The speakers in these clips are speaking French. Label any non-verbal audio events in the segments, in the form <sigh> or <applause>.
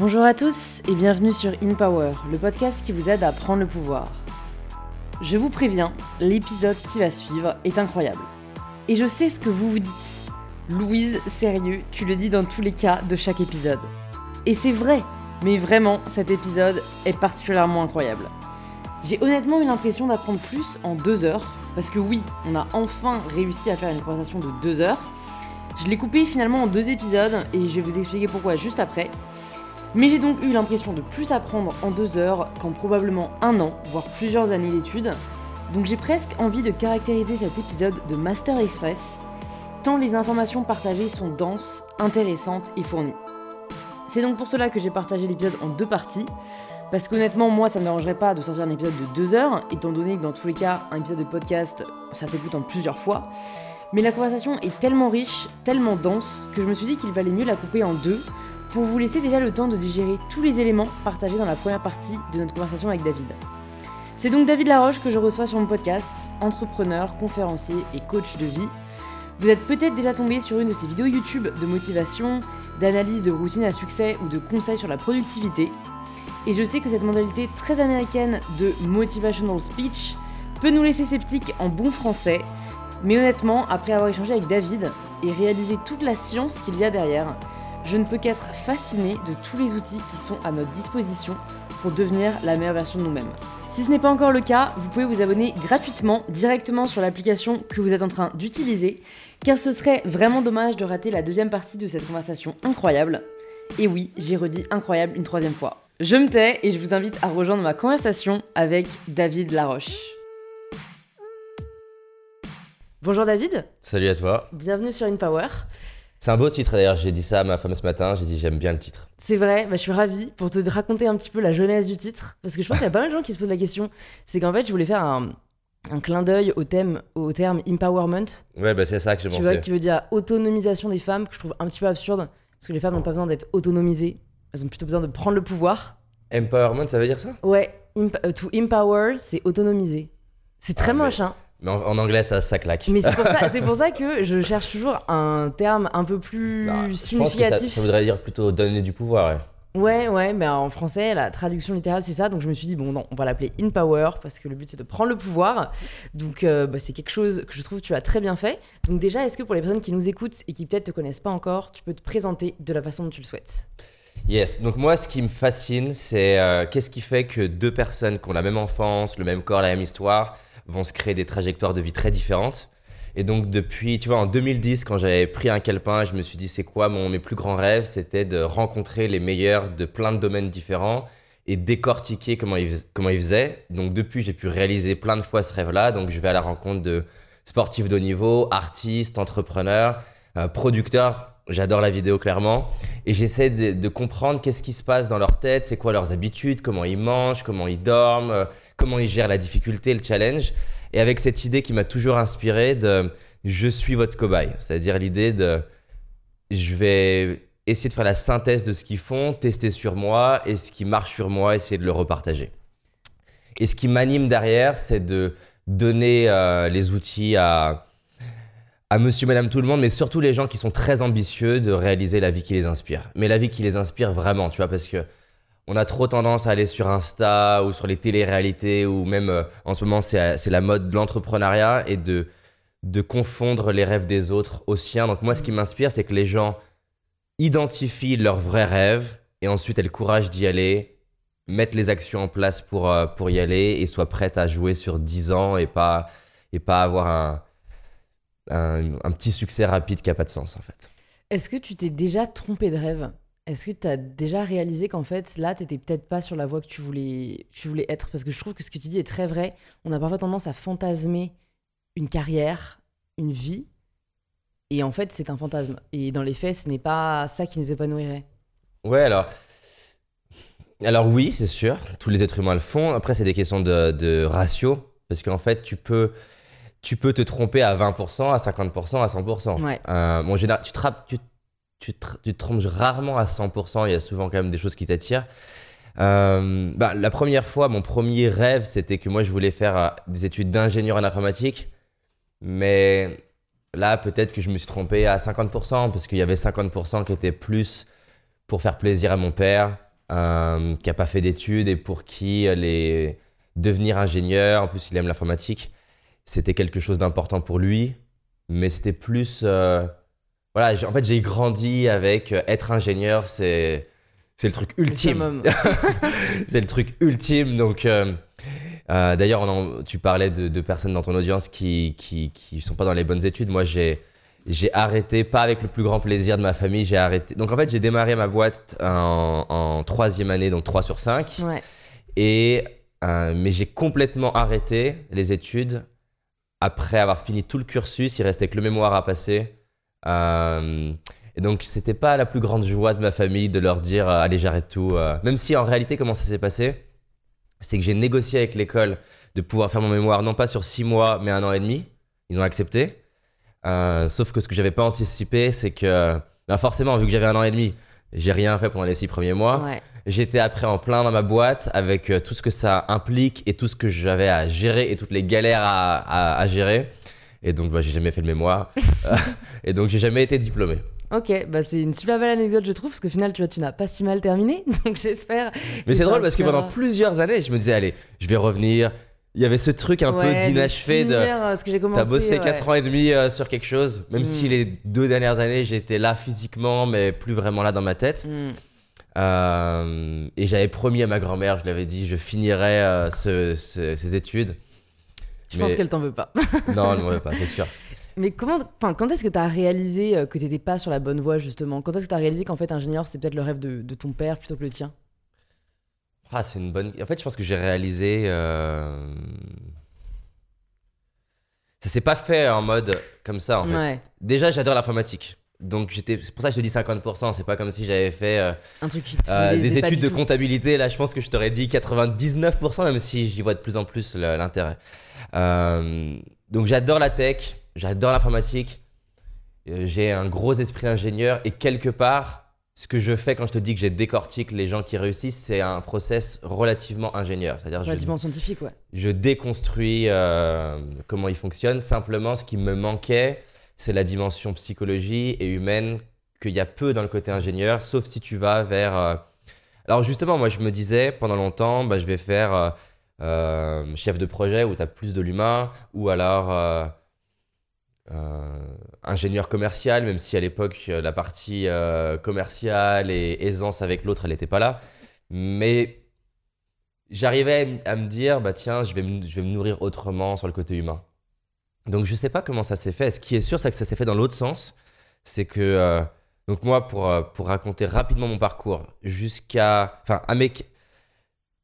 Bonjour à tous et bienvenue sur In Power, le podcast qui vous aide à prendre le pouvoir. Je vous préviens, l'épisode qui va suivre est incroyable. Et je sais ce que vous vous dites. Louise, sérieux, tu le dis dans tous les cas de chaque épisode. Et c'est vrai, mais vraiment, cet épisode est particulièrement incroyable. J'ai honnêtement eu l'impression d'apprendre plus en deux heures, parce que oui, on a enfin réussi à faire une conversation de deux heures. Je l'ai coupé finalement en deux épisodes, et je vais vous expliquer pourquoi juste après. Mais j'ai donc eu l'impression de plus apprendre en deux heures qu'en probablement un an, voire plusieurs années d'études. Donc j'ai presque envie de caractériser cet épisode de Master Express, tant les informations partagées sont denses, intéressantes et fournies. C'est donc pour cela que j'ai partagé l'épisode en deux parties, parce qu'honnêtement, moi, ça ne me dérangerait pas de sortir un épisode de deux heures, étant donné que dans tous les cas, un épisode de podcast, ça s'écoute en plusieurs fois. Mais la conversation est tellement riche, tellement dense, que je me suis dit qu'il valait mieux la couper en deux, pour vous laisser déjà le temps de digérer tous les éléments partagés dans la première partie de notre conversation avec David. C'est donc David Laroche que je reçois sur mon podcast, entrepreneur, conférencier et coach de vie. Vous êtes peut-être déjà tombé sur une de ses vidéos YouTube de motivation, d'analyse de routine à succès ou de conseils sur la productivité. Et je sais que cette mentalité très américaine de motivational speech peut nous laisser sceptiques en bon français, mais honnêtement, après avoir échangé avec David et réalisé toute la science qu'il y a derrière, je ne peux qu'être fasciné de tous les outils qui sont à notre disposition pour devenir la meilleure version de nous-mêmes. Si ce n'est pas encore le cas, vous pouvez vous abonner gratuitement directement sur l'application que vous êtes en train d'utiliser, car ce serait vraiment dommage de rater la deuxième partie de cette conversation incroyable. Et oui, j'ai redit incroyable une troisième fois. Je me tais et je vous invite à rejoindre ma conversation avec David Laroche. Bonjour David. Salut à toi. Bienvenue sur InPower. C'est un beau titre d'ailleurs, j'ai dit ça à ma femme ce matin, j'ai dit j'aime bien le titre. C'est vrai, bah, je suis ravie pour te raconter un petit peu la jeunesse du titre, parce que je pense qu'il y a pas mal de gens qui se posent la question. C'est qu'en fait, je voulais faire un, clin d'œil au, thème, au terme empowerment. Ouais, bah c'est ça que je pensais. Tu vois, qui veut dire autonomisation des femmes, que je trouve un petit peu absurde, parce que les femmes n'ont pas besoin d'être autonomisées, elles ont plutôt besoin de prendre le pouvoir. Empowerment, ça veut dire ça? Ouais, euh, to empower, c'est autonomiser. C'est très ah, moche, hein. Mais en, anglais, ça, ça claque. Mais c'est pour, ça, <laughs> pour ça que je cherche toujours un terme un peu plus bah, significatif. ça, voudrait dire plutôt donner du pouvoir. Ouais, ouais, mais en français, la traduction littérale, c'est ça. Donc je me suis dit, bon, non, on va l'appeler In Power parce que le but, c'est de prendre le pouvoir. Donc euh, bah, c'est quelque chose que je trouve que tu as très bien fait. Donc déjà, est-ce que pour les personnes qui nous écoutent et qui peut-être te connaissent pas encore, tu peux te présenter de la façon dont tu le souhaites? Yes, donc moi ce qui me fascine c'est euh, qu'est-ce qui fait que deux personnes qui ont la même enfance, le même corps, la même histoire, vont se créer des trajectoires de vie très différentes. Et donc depuis, tu vois, en 2010, quand j'avais pris un calepin, je me suis dit, c'est quoi mon, mes plus grands rêves? C'était de rencontrer les meilleurs de plein de domaines différents et décortiquer comment ils, comment ils faisaient. Donc depuis, j'ai pu réaliser plein de fois ce rêve-là. Donc je vais à la rencontre de sportifs de haut niveau, artistes, entrepreneurs, euh, producteurs. J'adore la vidéo clairement. Et j'essaie de, comprendre qu'est-ce qui se passe dans leur tête, c'est quoi leurs habitudes, comment ils mangent, comment ils dorment, euh, comment ils gèrent la difficulté, le challenge. Et avec cette idée qui m'a toujours inspiré de je suis votre cobaye. C'est-à-dire l'idée de je vais essayer de faire la synthèse de ce qu'ils font, tester sur moi et ce qui marche sur moi, essayer de le repartager. Et ce qui m'anime derrière, c'est de donner euh, les outils à, à monsieur, madame, tout le monde, mais surtout les gens qui sont très ambitieux de réaliser la vie qui les inspire. Mais la vie qui les inspire vraiment, tu vois, parce que on a trop tendance à aller sur Insta ou sur les téléréalités ou même euh, en ce moment c'est la mode de l'entrepreneuriat et de, de confondre les rêves des autres aux siens. Donc moi ce qui m'inspire c'est que les gens identifient leurs vrais rêves et ensuite aient le courage d'y aller, mettent les actions en place pour, euh, pour y aller et soient prêtes à jouer sur 10 ans et pas, et pas avoir un, un, un petit succès rapide qui n'a pas de sens en fait. Est-ce que tu t'es déjà trompé de rêve? Est-ce que tu as déjà réalisé qu'en fait, là, tu n'étais peut-être pas sur la voie que tu voulais, tu voulais être? Parce que je trouve que ce que tu dis est très vrai. On a parfois tendance à fantasmer une carrière, une vie. Et en fait, c'est un fantasme. Et dans les faits, ce n'est pas ça qui nous épanouirait. Ouais, alors. Alors, oui, c'est sûr. Tous les êtres humains le font. Après, c'est des questions de, ratio. Parce qu'en fait, tu peux tu peux te tromper à 20%, à 50%, à 100%. Ouais. Euh, bon, général, tu, te, tu tu te, trompes rarement à 100%, il y a souvent quand même des choses qui t'attirent. Euh, bah, la première fois, mon premier rêve, c'était que moi, je voulais faire euh, des études d'ingénieur en informatique. Mais là, peut-être que je me suis trompé à 50%, parce qu'il y avait 50% qui étaient plus pour faire plaisir à mon père, euh, qui a pas fait d'études et pour qui les devenir ingénieur, en plus il aime l'informatique, c'était quelque chose d'important pour lui. Mais c'était plus, euh, voilà, en fait j'ai grandi avec euh, être ingénieur, c'est c'est le truc ultime. <laughs> c'est le truc ultime. Donc, euh, d'ailleurs, tu parlais de, de personnes dans ton audience qui, qui, qui sont pas dans les bonnes études. Moi, j'ai, j'ai arrêté, pas avec le plus grand plaisir de ma famille, j'ai arrêté. Donc, en fait, j'ai démarré ma boîte en, en troisième année, donc 3 sur 5. Ouais. Et, euh, mais j'ai complètement arrêté les études après avoir fini tout le cursus. Il restait que le mémoire à passer. Euh, et donc, c'était pas la plus grande joie de ma famille de leur dire euh, Allez, j'arrête tout. euh. Même si en réalité, comment ça s'est passé C'est que j'ai négocié avec l'école de pouvoir faire mon mémoire, non pas sur six mois, mais un an et demi. Ils ont accepté. Sauf que ce que j'avais pas anticipé, c'est que ben forcément, vu que j'avais un an et demi, j'ai rien fait pendant les six premiers mois. Ouais. J'étais après en plein dans ma boîte avec euh, tout ce que ça implique et tout ce que j'avais à gérer et toutes les galères à, à- à gérer. Et donc, bah, j'ai jamais fait le mémoire. <laughs> Euh, et donc, j'ai jamais été diplômé. Ok, bah c'est une super belle anecdote, je trouve, parce qu'au final, tu vois, tu n'as pas si mal terminé, <laughs> donc j'espère. Mais que c'est drôle parce que pendant plusieurs années, je me disais, allez, je vais revenir. Il y avait ce truc un Ouais, peu d'inachevé de. euh, ce que j'ai commencé. T'as bossé ouais. 4 ans et demi euh, sur quelque chose, même Mm. si les deux dernières années, j'étais là physiquement, mais plus vraiment là dans ma tête. Hmm. Euh, et j'avais promis à ma grand-mère, je lui avais dit, je finirais euh, ce- ce- ces études. Je Mais- pense qu'elle t'en veut pas. <laughs> Non, elle m'en veut pas, c'est sûr. Mais comment, quand est-ce que tu as réalisé euh, que tu n'étais pas sur la bonne voie, justement? Quand est-ce que tu as réalisé qu'en fait, ingénieur, c'était peut-être le rêve de, de ton père plutôt que le tien? Ah, c'est une bonne. En fait, je pense que j'ai réalisé. euh, Ça s'est pas fait en mode comme ça, en fait. Ouais. Déjà, j'adore l'informatique. Donc, j'étais... c'est pour ça que je te dis 50%. C'est pas comme si j'avais fait euh, Un truc qui te euh, des études de tout. comptabilité. Là, je pense que je t'aurais dit 99%, même si j'y vois de plus en plus l'intérêt. Euh, Donc, j'adore la tech, j'adore l'informatique. J'ai un gros esprit d'ingénieur et quelque part, ce que je fais quand je te dis que j'ai décortique les gens qui réussissent, c'est un process relativement ingénieur. C'est-à-dire, je, Relativement scientifique, ouais. je déconstruis comment ils fonctionnent. Simplement, ce qui me manquait, c'est la dimension psychologie et humaine qu'il y a peu dans le côté ingénieur, sauf si tu vas vers. euh, Alors, justement, moi, je me disais pendant longtemps, bah, je vais faire euh, euh, chef de projet où tu as plus de l'humain, ou alors. ingénieur commercial, même si à l'époque la partie commerciale et aisance avec l'autre, elle n'était pas là. Mais j'arrivais à me dire, bah tiens, je vais me nourrir autrement sur le côté humain. Donc je sais pas comment ça s'est fait. Ce qui est sûr, c'est que ça s'est fait dans l'autre sens. C'est que, euh, donc moi, pour, euh, pour raconter rapidement mon parcours, jusqu'à, enfin, à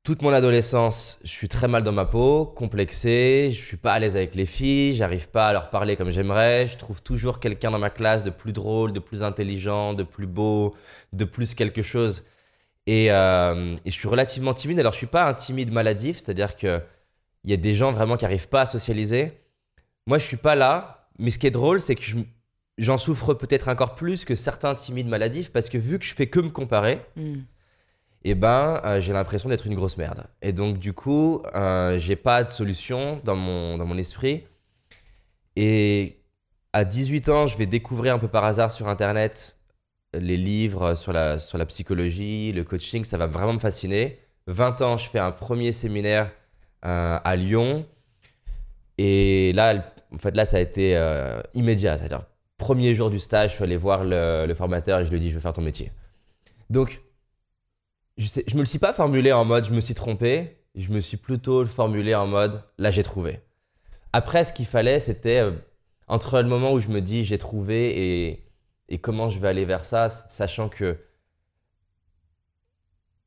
toute mon adolescence, je suis très mal dans ma peau, complexé, je suis pas à l'aise avec les filles, j'arrive pas à leur parler comme j'aimerais, je trouve toujours quelqu'un dans ma classe de plus drôle, de plus intelligent, de plus beau, de plus quelque chose. Et, euh, et je suis relativement timide. Alors, je suis pas un timide maladif, c'est-à-dire que il y a des gens vraiment qui arrivent pas à socialiser. Moi, je suis pas là. Mais ce qui est drôle, c'est que je- j'en souffre peut-être encore plus que certains timides maladifs parce que vu que je fais que me comparer, Hmm. eh ben, euh, j'ai l'impression d'être une grosse merde. Et donc, du coup, euh, j'ai pas de solution dans mon, dans mon esprit. Et à 18 ans, je vais découvrir un peu par hasard sur Internet les livres sur la, sur la psychologie, le coaching, ça va vraiment me fasciner. 20 ans, je fais un premier séminaire euh, à Lyon. Et là, en fait, là, ça a été euh, immédiat. C'est-à-dire, premier jour du stage, je suis allé voir le, formateur et je lui ai dit, je veux faire ton métier. Donc, je, sais, je me le suis pas formulé en mode, je me suis trompé. Je me suis plutôt formulé en mode, là, j'ai trouvé. Après, ce qu'il fallait, c'était euh, entre le moment où je me dis, j'ai trouvé et, comment je vais aller vers ça, sachant que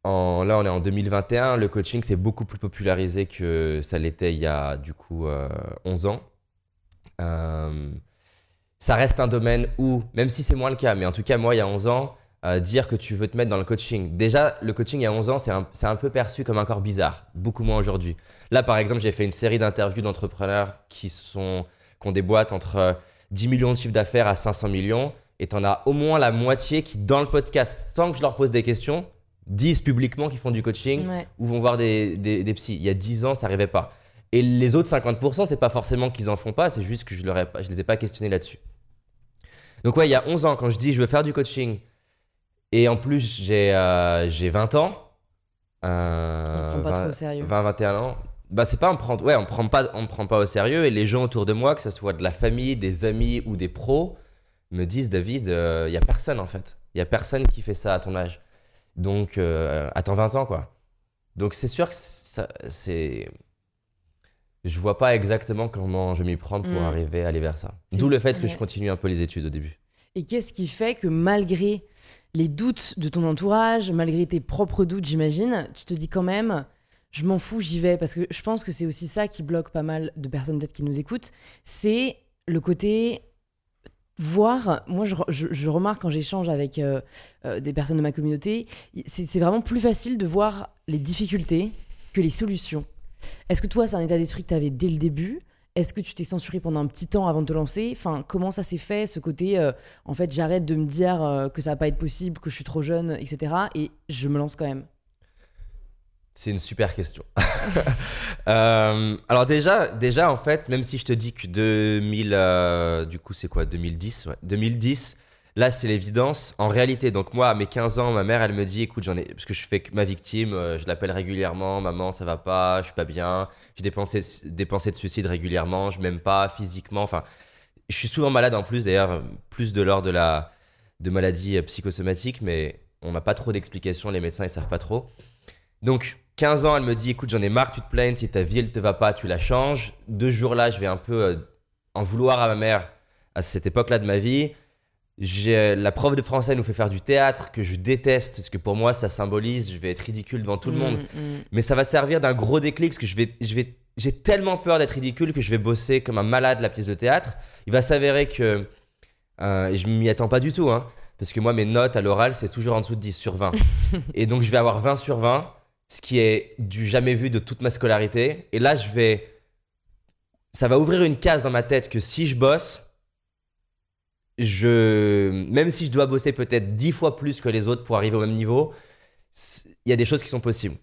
là, on est en 2021, le coaching c'est beaucoup plus popularisé que ça l'était il y a du coup euh, 11 ans. Euh, ça reste un domaine où, même si c'est moins le cas, mais en tout cas, moi, il y a 11 ans, euh, dire que tu veux te mettre dans le coaching. Déjà, le coaching il y a 11 ans, c'est un, peu perçu comme un corps bizarre, beaucoup moins aujourd'hui. Là, par exemple, j'ai fait une série d'interviews d'entrepreneurs qui, sont, qui ont des boîtes entre euh, 10 millions de chiffres d'affaires à 500 millions, et tu en as au moins la moitié qui, dans le podcast, sans que je leur pose des questions, disent publiquement qu'ils font du coaching Ouais. ou vont voir des, des, des psys. Il y a 10 ans, ça n'arrivait pas. Et les autres 50%, c'est pas forcément qu'ils en font pas, c'est juste que je je les ai pas questionnés là-dessus. Donc ouais, il y a 11 ans, quand je dis je veux faire du coaching, et en plus j'ai euh, j'ai 20 ans, Euh, on prend pas trop au sérieux. 20, 21 ans. Bah, c'est pas on prend, ouais, on prend pas, on prend pas au sérieux. Et les gens autour de moi, que ce soit de la famille, des amis ou des pros, me disent David, il euh, y a personne en fait. Il y a personne qui fait ça à ton âge. Donc, euh, attends 20 ans quoi. Donc, c'est sûr que c'est. Je vois pas exactement comment je m'y prendre pour mm. arriver à aller vers ça. D'où le fait que je continue un peu les études au début. Et qu'est-ce qui fait que malgré les doutes de ton entourage, malgré tes propres doutes, j'imagine, tu te dis quand même, je m'en fous, j'y vais. Parce que je pense que c'est aussi ça qui bloque pas mal de personnes peut-être qui nous écoutent. C'est le côté voir, moi je, remarque quand j'échange avec euh, euh, des personnes de ma communauté, c'est vraiment plus facile de voir les difficultés que les solutions. Est-ce que toi, c'est un état d'esprit que tu avais dès le début? Est-ce que tu t'es censuré pendant un petit temps avant de te lancer? Enfin, comment ça s'est fait, ce côté, euh, en fait, j'arrête de me dire euh, que ça va pas être possible, que je suis trop jeune, etc. Et je me lance quand même? C'est une super question. <laughs> Euh, alors déjà, déjà en fait, même si je te dis que 2000, du coup c'est quoi? 2010 ouais, 2010, Là, c'est l'évidence. En réalité, donc moi, à mes 15 ans, ma mère, elle me dit, écoute, j'en ai, parce que je fais ma victime, euh, je l'appelle régulièrement, maman, ça va pas, je suis pas bien, j'ai des pensées, des pensées de suicide régulièrement, je m'aime pas physiquement, enfin, je suis souvent malade en plus, d'ailleurs, plus de l'ordre de la, de maladies euh, psychosomatiques, mais on n'a pas trop d'explications, les médecins, ils savent pas trop. Donc, 15 ans, elle me dit, écoute, j'en ai marre, tu te plaignes, si ta vie, elle te va pas, tu la changes. Deux jours là, je vais un peu euh, en vouloir à ma mère à cette époque-là de ma vie la prof de français nous fait faire du théâtre que je déteste parce que pour moi ça symbolise je vais être ridicule devant tout le mm, monde. mm. mais ça va servir d'un gros déclic parce que je vais je vais j'ai tellement peur d'être ridicule que je vais bosser comme un malade la pièce de théâtre. Il va s'avérer que euh, je m'y attends pas du tout hein, parce que moi mes notes à l'oral c'est toujours en dessous de 10 sur 20 <laughs> et donc je vais avoir 20 sur 20 ce qui est du jamais vu de toute ma scolarité. Et là je vais ça va ouvrir une case dans ma tête que si je bosse je, même si je dois bosser peut-être dix fois plus que les autres pour arriver au même niveau, il y a des choses qui sont possibles.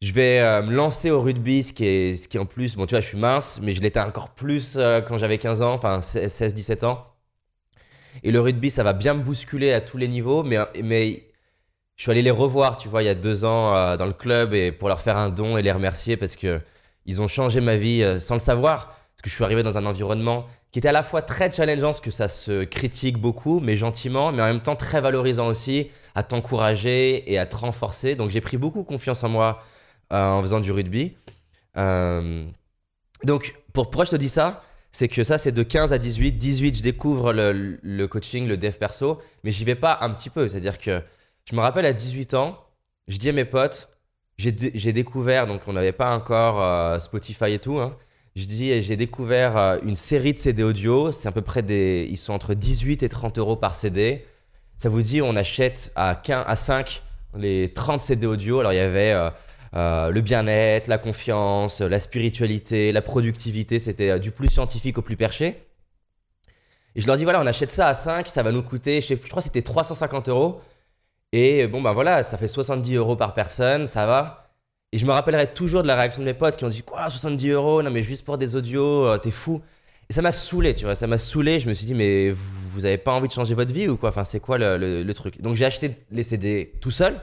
Je vais euh, me lancer au rugby, ce qui est, en plus, bon tu vois, je suis mince, mais je l'étais encore plus euh, quand j'avais 15 ans, enfin 16-17 ans. Et le rugby, ça va bien me bousculer à tous les niveaux, mais, mais je suis allé les revoir, tu vois, il y a deux ans euh, dans le club et pour leur faire un don et les remercier parce que ils ont changé ma vie sans le savoir. Parce que je suis arrivé dans un environnement qui était à la fois très challengeant, parce que ça se critique beaucoup, mais gentiment, mais en même temps très valorisant aussi, à t'encourager et à te renforcer. Donc j'ai pris beaucoup confiance en moi euh, en faisant du rugby. Euh, donc pour, pourquoi je te dis ça? C'est que ça, c'est de 15 à 18. 18, je découvre le, coaching, le dev perso, mais j'y vais pas un petit peu. C'est-à-dire que je me rappelle à 18 ans, je dis à mes potes, j'ai découvert, donc on n'avait pas encore euh, Spotify et tout, hein, je dis, j'ai découvert euh, une série de CD audio. C'est à peu près des. Ils sont entre 18 et 30 euros par CD. Ça vous dit, on achète à, 15, à 5 les 30 CD audio. Alors, il y avait euh, euh, le bien-être, la confiance, la spiritualité, la productivité. C'était du plus scientifique au plus perché. Et je leur dis, voilà, on achète ça à 5, ça va nous coûter, je, je crois que c'était 350 euros. Et bon, ben voilà, ça fait 70 euros par personne, ça va. Et je me rappellerai toujours de la réaction de mes potes qui ont dit Quoi, 70 euros? Non, mais juste pour des audios, euh, t'es fou. Et ça m'a saoulé, tu vois. Ça m'a saoulé. Je me suis dit Mais vous, avez pas envie de changer votre vie ou quoi? Enfin, c'est quoi le, le, truc? Donc, j'ai acheté les CD tout seul.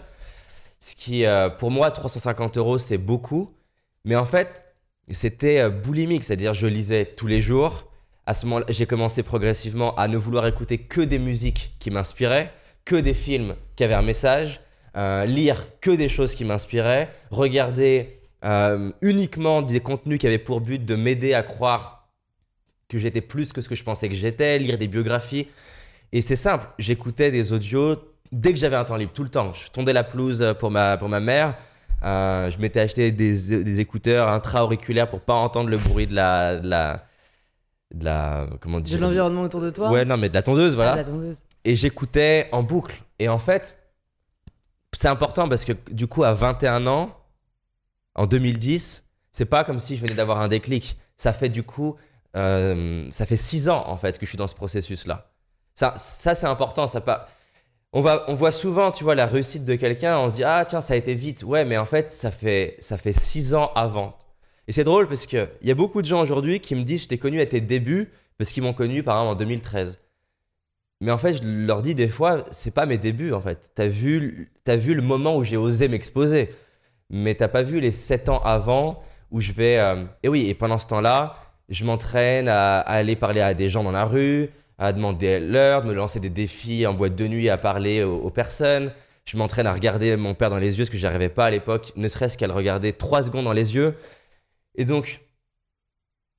Ce qui, euh, pour moi, 350 euros, c'est beaucoup. Mais en fait, c'était euh, boulimique. C'est-à-dire, je lisais tous les jours. À ce moment-là, j'ai commencé progressivement à ne vouloir écouter que des musiques qui m'inspiraient, que des films qui avaient un message euh, lire que des choses qui m'inspiraient, regarder euh, uniquement des contenus qui avaient pour but de m'aider à croire que j'étais plus que ce que je pensais que j'étais, lire des biographies. Et c'est simple, j'écoutais des audios dès que j'avais un temps libre, tout le temps. Je tondais la pelouse pour ma, pour ma mère. Euh, je m'étais acheté des, des écouteurs intra-auriculaires pour pas entendre le bruit de la, de la, de la comment dire? de l'environnement autour de toi? Ouais non mais de la tondeuse voilà ah, la tondeuse. et j'écoutais en boucle et en fait c'est important parce que du coup, à 21 ans, en 2010, c'est pas comme si je venais d'avoir un déclic. Ça fait du coup, euh, ça fait 6 ans en fait que je suis dans ce processus-là. Ça, ça c'est important. On, va, on voit souvent, tu vois, la réussite de quelqu'un, on se dit ah tiens ça a été vite. Ouais, mais en fait ça fait ça fait six ans avant. Et c'est drôle parce que il y a beaucoup de gens aujourd'hui qui me disent je t'ai connu à tes débuts parce qu'ils m'ont connu par exemple en 2013. Mais en fait, je leur dis des fois, c'est pas mes débuts en fait. T'as vu, as vu le moment où j'ai osé m'exposer. mais t'as pas vu les 7 ans avant où je vais. euh, et oui, et pendant ce temps-là, je m'entraîne à, aller parler à des gens dans la rue, à demander l'heure, de me lancer des défis en boîte de nuit, à parler aux, aux personnes. Je m'entraîne à regarder mon père dans les yeux, ce que j'y arrivais pas à l'époque, ne serait-ce qu'à le regarder 3 secondes dans les yeux. Et donc,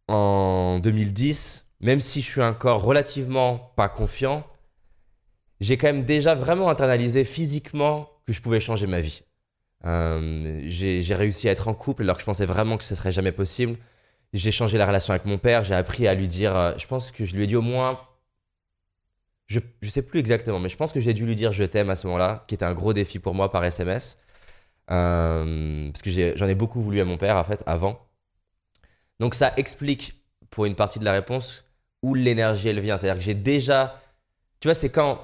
en 2010, même si je suis encore relativement pas confiant, j'ai quand même déjà vraiment internalisé physiquement que je pouvais changer ma vie. Euh, j'ai réussi à être en couple alors que je pensais vraiment que ce serait jamais possible. J'ai changé la relation avec mon père, j'ai appris à lui dire, euh, je pense que je lui ai dit au moins, je, je sais plus exactement, mais je pense que j'ai dû lui dire je t'aime à ce moment-là, qui était un gros défi pour moi par SMS. Euh, parce que j'en ai, beaucoup voulu à mon père en fait avant. Donc ça explique pour une partie de la réponse où l'énergie elle vient. C'est-à-dire que j'ai déjà, tu vois, c'est quand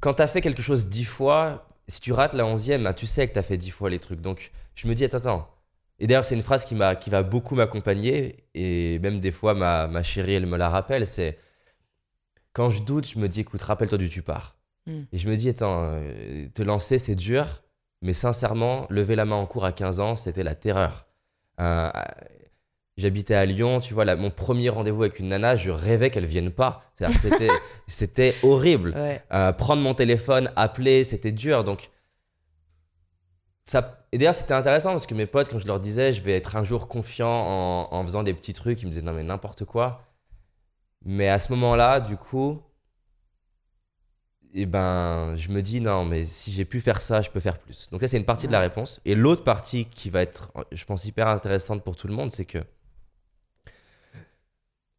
quand t'as fait quelque chose dix fois, si tu rates la onzième, bah, tu sais que t'as fait dix fois les trucs. Donc je me dis attends attends. Et d'ailleurs c'est une phrase qui m'a qui va beaucoup m'accompagner et même des fois ma, ma chérie elle me la rappelle. C'est quand je doute, je me dis écoute rappelle-toi du tu pars. Mm. Et je me dis attends euh, te lancer c'est dur, mais sincèrement lever la main en cours à 15 ans c'était la terreur. Euh, J'habitais à Lyon, tu vois, là, mon premier rendez-vous avec une nana, je rêvais qu'elle vienne pas. C'était, <laughs> c'était horrible. Ouais. Euh, prendre mon téléphone, appeler, c'était dur. Donc, ça... Et d'ailleurs, c'était intéressant parce que mes potes, quand je leur disais, je vais être un jour confiant en, en faisant des petits trucs, ils me disaient non, mais n'importe quoi. Mais à ce moment-là, du coup, eh ben, je me dis non, mais si j'ai pu faire ça, je peux faire plus. Donc, ça, c'est une partie de la réponse. Et l'autre partie qui va être, je pense, hyper intéressante pour tout le monde, c'est que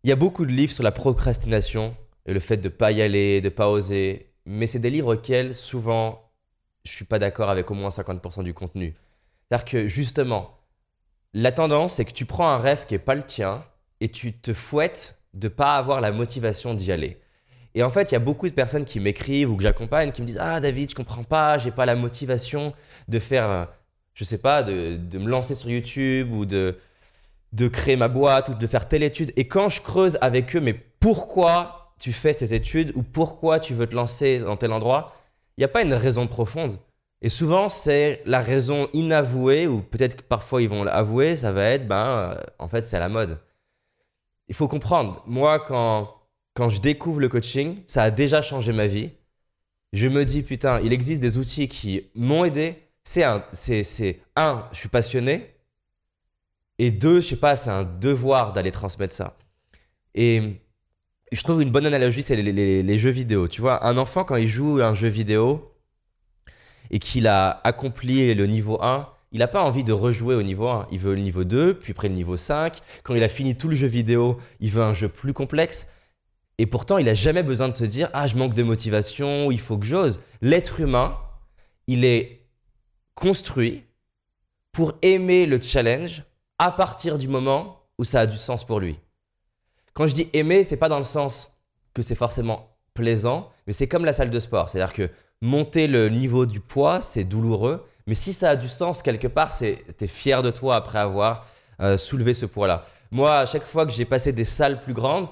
il y a beaucoup de livres sur la procrastination et le fait de pas y aller, de pas oser. Mais c'est des livres auxquels souvent je suis pas d'accord avec au moins 50% du contenu. C'est-à-dire que justement, la tendance c'est que tu prends un rêve qui est pas le tien et tu te fouettes de pas avoir la motivation d'y aller. Et en fait, il y a beaucoup de personnes qui m'écrivent ou que j'accompagne qui me disent Ah David, je comprends pas, j'ai pas la motivation de faire, euh, je sais pas, de, de me lancer sur YouTube ou de, de créer ma boîte ou de faire telle étude. Et quand je creuse avec eux, mais pourquoi tu fais ces études ou pourquoi tu veux te lancer dans tel endroit, il n'y a pas une raison profonde. Et souvent, c'est la raison inavouée, ou peut-être que parfois ils vont l'avouer, ça va être, ben, euh, en fait, c'est à la mode. Il faut comprendre, moi, quand, quand je découvre le coaching, ça a déjà changé ma vie. Je me dis, putain, il existe des outils qui m'ont aidé. C'est un, c'est, c'est, un, je suis passionné. Et deux, je sais pas, c'est un devoir d'aller transmettre ça. Et je trouve une bonne analogie, c'est les, jeux vidéo. Tu vois, un enfant, quand il joue un jeu vidéo et qu'il a accompli le niveau 1, il n'a pas envie de rejouer au niveau 1. Il veut le niveau 2, puis après le niveau 5. Quand il a fini tout le jeu vidéo, il veut un jeu plus complexe. Et pourtant, il n'a jamais besoin de se dire Ah, je manque de motivation, il faut que j'ose. L'être humain, il est construit pour aimer le challenge à partir du moment où ça a du sens pour lui. Quand je dis aimer, c'est pas dans le sens que c'est forcément plaisant, mais c'est comme la salle de sport. C'est-à-dire que monter le niveau du poids, c'est douloureux, mais si ça a du sens quelque part, c'est t'es fier de toi après avoir euh, soulevé ce poids-là. Moi, à chaque fois que j'ai passé des salles plus grandes,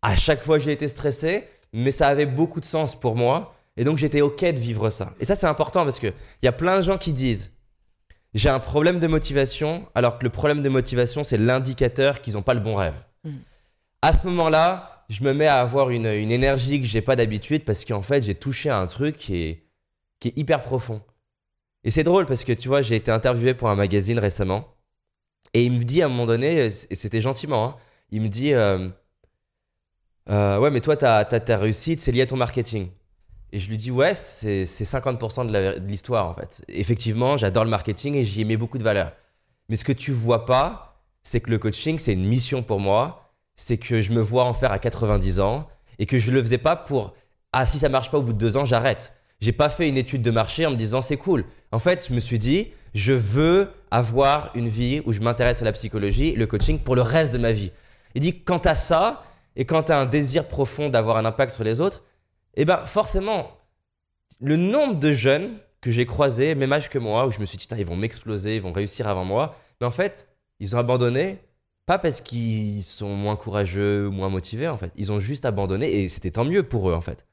à chaque fois j'ai été stressé, mais ça avait beaucoup de sens pour moi, et donc j'étais ok de vivre ça. Et ça, c'est important parce que il y a plein de gens qui disent j'ai un problème de motivation, alors que le problème de motivation, c'est l'indicateur qu'ils n'ont pas le bon rêve. Mm. À ce moment-là, je me mets à avoir une, une énergie que j'ai pas d'habitude parce qu'en fait, j'ai touché à un truc qui est, qui est hyper profond. Et c'est drôle parce que tu vois, j'ai été interviewé pour un magazine récemment et il me dit à un moment donné, et c'était gentiment, hein, il me dit euh, Euh, Ouais, mais toi, ta, ta, ta réussite, c'est lié à ton marketing. Et je lui dis, ouais, c'est c'est 50% de l'histoire en fait. Effectivement, j'adore le marketing et j'y ai mis beaucoup de valeur. Mais ce que tu vois pas, c'est que le coaching, c'est une mission pour moi. C'est que je me vois en faire à 90 ans et que je le faisais pas pour ah si ça marche pas au bout de deux ans, j'arrête. J'ai pas fait une étude de marché en me disant c'est cool. En fait, je me suis dit je veux avoir une vie où je m'intéresse à la psychologie, le coaching pour le reste de ma vie. Il dit quand t'as ça et quand t'as un désir profond d'avoir un impact sur les autres, eh ben forcément, le nombre de jeunes que j'ai croisés, même âge que moi, où je me suis dit, ils vont m'exploser, ils vont réussir avant moi. Mais en fait, ils ont abandonné, pas parce qu'ils sont moins courageux ou moins motivés, en fait. Ils ont juste abandonné et c'était tant mieux pour eux, en fait.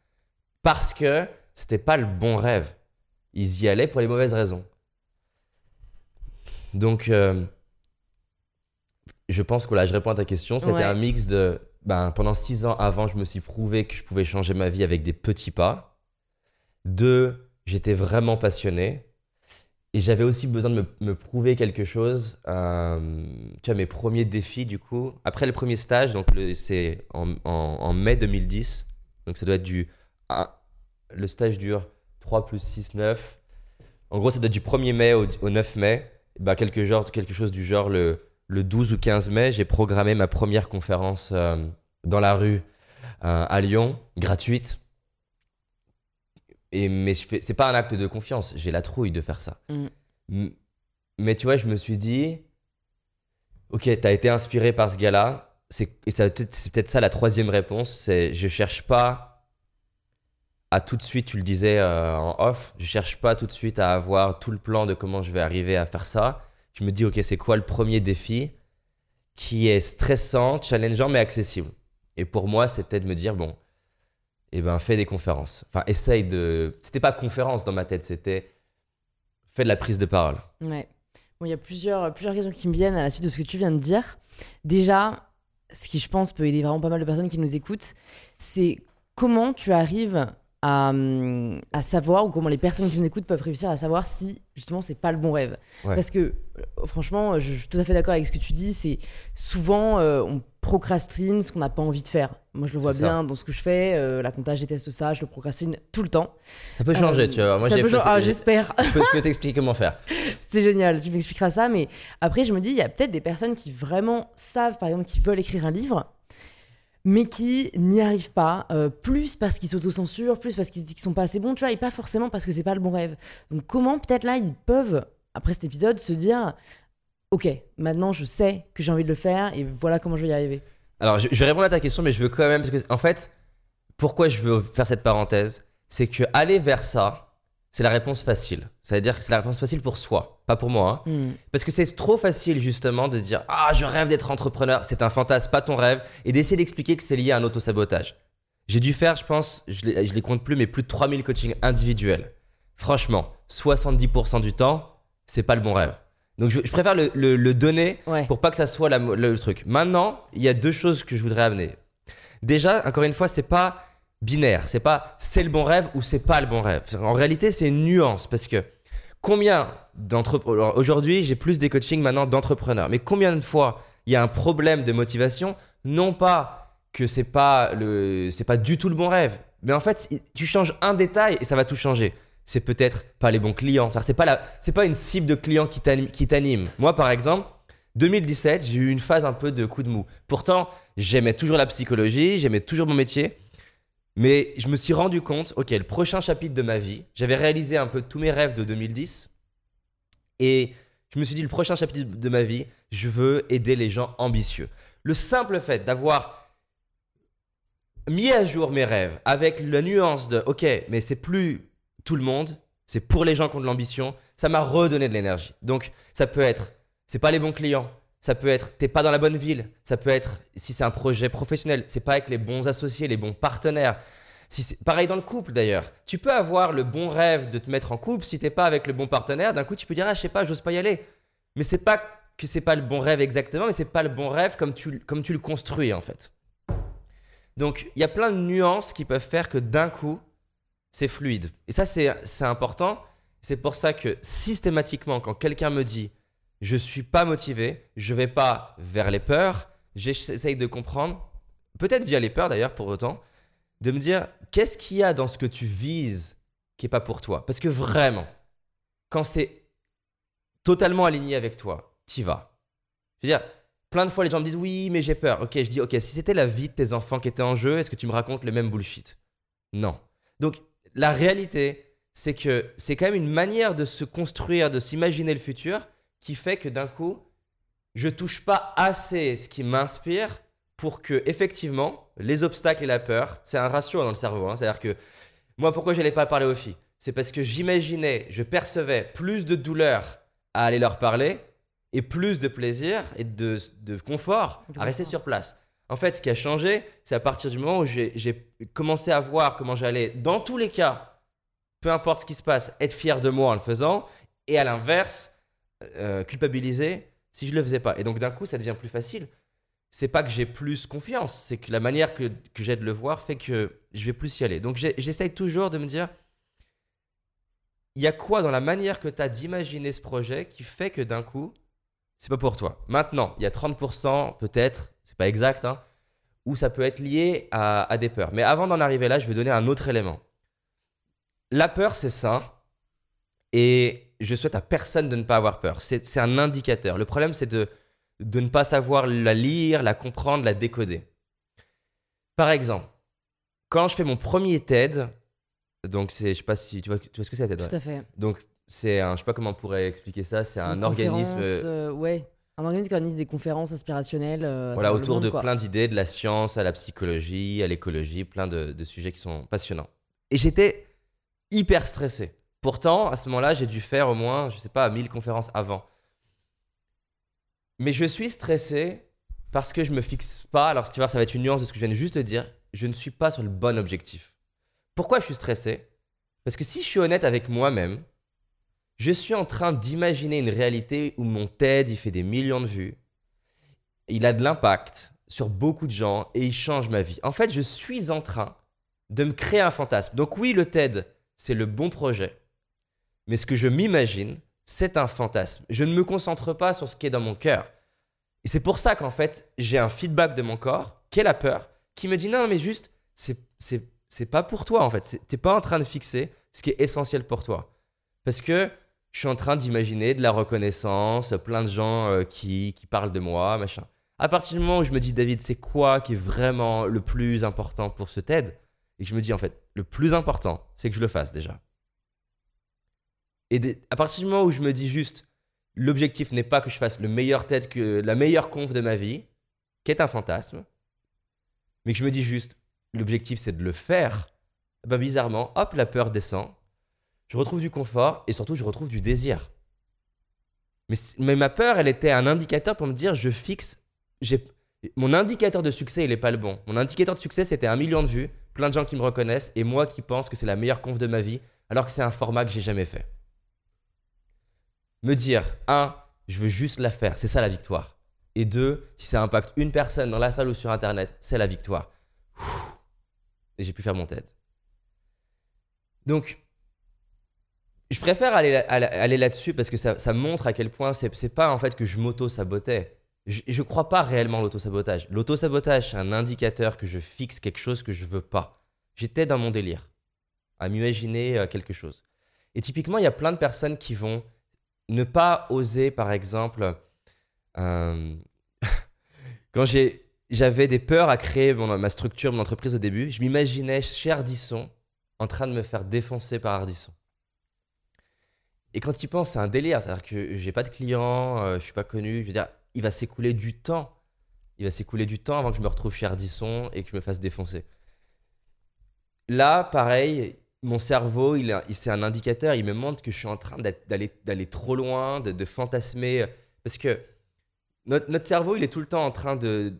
Parce que c'était pas le bon rêve. Ils y allaient pour les mauvaises raisons. Donc, euh, je pense que là, je réponds à ta question. C'était Ouais. un mix de. Ben, pendant six ans avant, je me suis prouvé que je pouvais changer ma vie avec des petits pas. Deux, j'étais vraiment passionné. Et j'avais aussi besoin de me, me prouver quelque chose. Euh, tu vois, mes premiers défis, du coup, après le premier stage, donc c'est en, en- en mai 2010. Donc ça doit être du. le stage dure 3 plus 6, 9. En gros, ça doit être du 1er mai au, au 9 mai. Bah, quelque, genre, quelque chose du genre le, le 12 ou 15 mai, j'ai programmé ma première conférence euh, dans la rue euh, à Lyon, gratuite. Et, mais fais- c'est pas un acte de confiance, j'ai la trouille de faire ça. Mm. Mais tu vois, je me suis dit, ok, t'as été inspiré par ce gars-là, et c'est peut-être ça la troisième réponse, c'est je cherche pas à tout de suite, tu le disais euh, en off, je cherche pas tout de suite à avoir tout le plan de comment je vais arriver à faire ça. Je me dis, ok, c'est quoi le premier défi qui est stressant, challengeant, mais accessible? Et pour moi, c'était de me dire, bon, eh ben, fais des conférences. Enfin, essaye de. C'était pas conférence dans ma tête, c'était fais de la prise de parole. Ouais. Bon, il y a plusieurs, plusieurs questions qui me viennent à la suite de ce que tu viens de dire. Déjà, ce qui, je pense, peut aider vraiment pas mal de personnes qui nous écoutent, c'est comment tu arrives à, à savoir, ou comment les personnes qui nous écoutent peuvent réussir à savoir si, justement, c'est pas le bon rêve. Ouais. Parce que, franchement, je suis tout à fait d'accord avec ce que tu dis, c'est souvent, euh, on procrastine ce qu'on n'a pas envie de faire. Moi, je le vois ça. bien dans ce que je fais. euh, la comptage, je déteste ça, je le procrastine tout le temps. Ça peut changer, Euh, tu vois. Moi, ça j'ai peut fait- changer- ah, j'espère. Je peux, t'expliquer comment faire. <laughs> C'est génial, tu m'expliqueras ça, mais après je me dis, il y a peut-être des personnes qui vraiment savent, par exemple, qu'ils veulent écrire un livre, mais qui n'y arrivent pas, euh, plus parce qu'ils s'autocensurent, plus parce qu'ils se disent qu'ils sont pas assez bons, tu vois, et pas forcément parce que c'est pas le bon rêve. Donc comment peut-être là, ils peuvent, après cet épisode, se dire, ok, maintenant je sais que j'ai envie de le faire, et voilà comment je vais y arriver. Alors, je, vais répondre à ta question, mais je veux quand même. Parce que, en fait, pourquoi je veux faire cette parenthèse C'est que aller vers ça, c'est la réponse facile. Ça veut dire que c'est la réponse facile pour soi, pas pour moi. hein. Hmm. Parce que c'est trop facile, justement, de dire Ah, je rêve d'être entrepreneur. C'est un fantasme, pas ton rêve. Et d'essayer d'expliquer que c'est lié à un autosabotage. J'ai dû faire, je pense, je les, je les compte plus, mais plus de 3000 coachings individuels. Franchement, 70% du temps, c'est pas le bon rêve. Donc, je, je préfère le- le- le donner Ouais. pour pas que ça soit la le, le truc. Maintenant, il y a deux choses que je voudrais amener. Déjà, encore une fois, c'est pas binaire, c'est pas c'est le bon rêve ou c'est pas le bon rêve. En réalité, c'est une nuance parce que combien d'entrepreneurs aujourd'hui, j'ai plus des coachings maintenant d'entrepreneurs, mais combien de fois il y a un problème de motivation, non pas que c'est pas le c'est pas du tout le bon rêve, mais en fait, tu changes un détail et ça va tout changer. C'est peut-être pas les bons clients, c'est pas la c'est pas une cible de clients qui t'anime-. Moi par exemple, 2017, j'ai eu une phase un peu de coup de mou. Pourtant, j'aimais toujours la psychologie, j'aimais toujours mon métier. Mais je me suis rendu compte, ok, le prochain chapitre de ma vie, j'avais réalisé un peu tous mes rêves de 2010. Et je me suis dit, le prochain chapitre de ma vie, je veux aider les gens ambitieux. Le simple fait d'avoir mis à jour mes rêves avec la nuance de, ok, mais c'est plus tout le monde, c'est pour les gens qui ont de l'ambition, ça m'a redonné de l'énergie. Donc, ça peut être, c'est pas les bons clients, ça peut être, t'es pas dans la bonne ville, ça peut être, si c'est un projet professionnel, c'est pas avec les bons associés, les bons partenaires. Si pareil dans le couple d'ailleurs. Tu peux avoir le bon rêve de te mettre en couple, si t'es pas avec le bon partenaire, d'un coup tu peux dire, ah, je sais pas, j'ose pas y aller. Mais c'est pas que c'est pas le bon rêve exactement, mais c'est pas le bon rêve comme tu, comme tu le construis en fait. Donc il y a plein de nuances qui peuvent faire que d'un coup, c'est fluide. Et ça, c'est important. C'est pour ça que systématiquement, quand quelqu'un me dit je suis pas motivé, je vais pas vers les peurs, j'essaye de comprendre, peut-être via les peurs d'ailleurs pour autant, de me dire qu'est-ce qu'il y a dans ce que tu vises qui est pas pour toi? Parce que vraiment, quand c'est totalement aligné avec toi, t'y vas. Je veux dire, plein de fois les gens me disent oui, mais j'ai peur. Ok, je dis ok, si c'était la vie de tes enfants qui était en jeu, est-ce que tu me racontes le même bullshit? Non. Donc la réalité, c'est que c'est quand même une manière de se construire, de s'imaginer le futur qui fait que d'un coup, je touche pas assez ce qui m'inspire pour que effectivement les obstacles et la peur, c'est un ratio dans le cerveau. hein. C'est-à-dire que moi, pourquoi j'allais pas parler aux filles? C'est parce que j'imaginais, je percevais plus de douleur à aller leur parler et plus de plaisir et de, de confort à rester sur place. En fait, ce qui a changé, c'est à partir du moment où j'ai commencé à voir comment j'allais, dans tous les cas, peu importe ce qui se passe, être fier de moi en le faisant, et à l'inverse, euh, culpabiliser si je le faisais pas. Et donc d'un coup, ça devient plus facile. C'est pas que j'ai plus confiance, c'est que la manière que, que j'ai de le voir fait que je vais plus y aller. Donc j'essaye toujours de me dire, il y a quoi dans la manière que tu as d'imaginer ce projet qui fait que d'un coup, c'est pas pour toi. Maintenant, il y a 30%, peut-être, c'est pas exact, hein, où ça peut être lié à, à des peurs. Mais avant d'en arriver là, je vais donner un autre élément. La peur, c'est ça. Et je souhaite à personne de ne pas avoir peur. C'est un indicateur. Le problème, c'est de, de ne pas savoir la lire, la comprendre, la décoder. Par exemple, quand je fais mon premier TED, donc c'est, je sais pas si tu vois, tu vois ce que c'est la TED. ouais. Tout à fait. Donc c'est un, je sais pas comment on pourrait expliquer ça, c'est un organisme euh, ouais. Un organisme qui organise des conférences inspirationnelles. euh, voilà, autour monde, de quoi. plein d'idées, de la science à la psychologie, à l'écologie, plein de, de sujets qui sont passionnants. Et j'étais hyper stressé. Pourtant, à ce moment-là, j'ai dû faire au moins, je sais pas, 1000 conférences avant. Mais je suis stressé parce que je me fixe pas. Alors, si tu vois, ça va être une nuance de ce que je viens de juste te dire. Je ne suis pas sur le bon objectif. Pourquoi je suis stressé? Parce que si je suis honnête avec moi-même, je suis en train d'imaginer une réalité où mon TED, il fait des millions de vues. Il a de l'impact sur beaucoup de gens et il change ma vie. En fait, je suis en train de me créer un fantasme. Donc oui, le TED, c'est le bon projet. Mais ce que je m'imagine, c'est un fantasme. Je ne me concentre pas sur ce qui est dans mon cœur. Et c'est pour ça qu'en fait, j'ai un feedback de mon corps, qui est la peur, qui me dit non, mais juste, c'est, c'est, pas pour toi en fait. T'es pas en train de fixer ce qui est essentiel pour toi. Parce que je suis en train d'imaginer de la reconnaissance, plein de gens euh, qui, qui parlent de moi, machin. À partir du moment où je me dis, David, c'est quoi qui est vraiment le plus important pour ce TED Et je me dis, en fait, le plus important, c'est que je le fasse déjà. Et à partir du moment où je me dis juste, l'objectif n'est pas que je fasse le meilleur TED, que la meilleure conf de ma vie, qui est un fantasme, mais que je me dis juste, l'objectif c'est de le faire, ben bizarrement, hop, la peur descend, je retrouve du confort et surtout je retrouve du désir. Mais, ma peur, elle était un indicateur pour me dire, je fixe, mon indicateur de succès, il n'est pas le bon. Mon indicateur de succès, c'était un million de vues, plein de gens qui me reconnaissent et moi qui pense que c'est la meilleure conf de ma vie, alors que c'est un format que j'ai jamais fait. Me dire, un, je veux juste la faire, c'est ça la victoire. Et deux, si ça impacte une personne dans la salle ou sur internet, c'est la victoire. Et j'ai pu faire mon TED. Donc, je préfère aller, aller, là-dessus parce que ça, ça montre à quel point c'est pas en fait que je m'auto-sabotais. Je, je crois pas réellement l'auto-sabotage. L'auto-sabotage, c'est un indicateur que je fixe quelque chose que je veux pas. J'étais dans mon délire, à m'imaginer euh, quelque chose. Et typiquement, il y a plein de personnes qui vont ne pas oser, par exemple, euh, <laughs> quand j'avais des peurs à créer mon- ma structure, mon entreprise au début, je m'imaginais chez Ardisson en train de me faire défoncer par Ardisson. Et quand tu penses, c'est un délire. C'est-à-dire que j'ai pas de clients, euh, je suis pas connu. Je veux dire, il va s'écouler du temps. Il va s'écouler du temps avant que je me retrouve chez Ardisson et que je me fasse défoncer. Là, pareil, mon cerveau, il, est- il- c'est un indicateur. Il me montre que je suis en train d'aller trop loin, de, fantasmer. Parce que notre, cerveau, il est tout le temps en train de,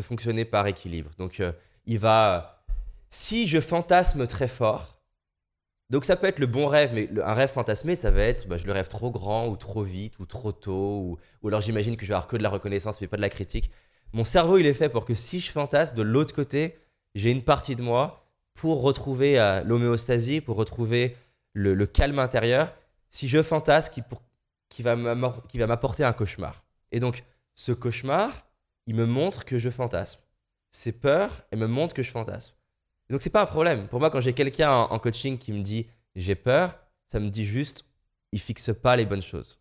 fonctionner par équilibre. Donc, euh, il va. Si je fantasme très fort, donc ça peut être le bon rêve, mais un rêve fantasmé, ça va être bah, je le rêve trop grand ou trop vite ou trop tôt, ou, ou alors j'imagine que je vais avoir que de la reconnaissance mais pas de la critique. Mon cerveau, il est fait pour que si je fantasme, de l'autre côté, j'ai une partie de moi pour retrouver euh, l'homéostasie, pour retrouver le, calme intérieur. Si je fantasme, qui, va m'apporter un cauchemar. Et donc, ce cauchemar, il me montre que je fantasme. Ces peurs, elles me montrent que je fantasme. Et donc, c'est pas un problème. Pour moi, quand j'ai quelqu'un en, coaching qui me dit j'ai peur, ça me dit juste il fixe pas les bonnes choses.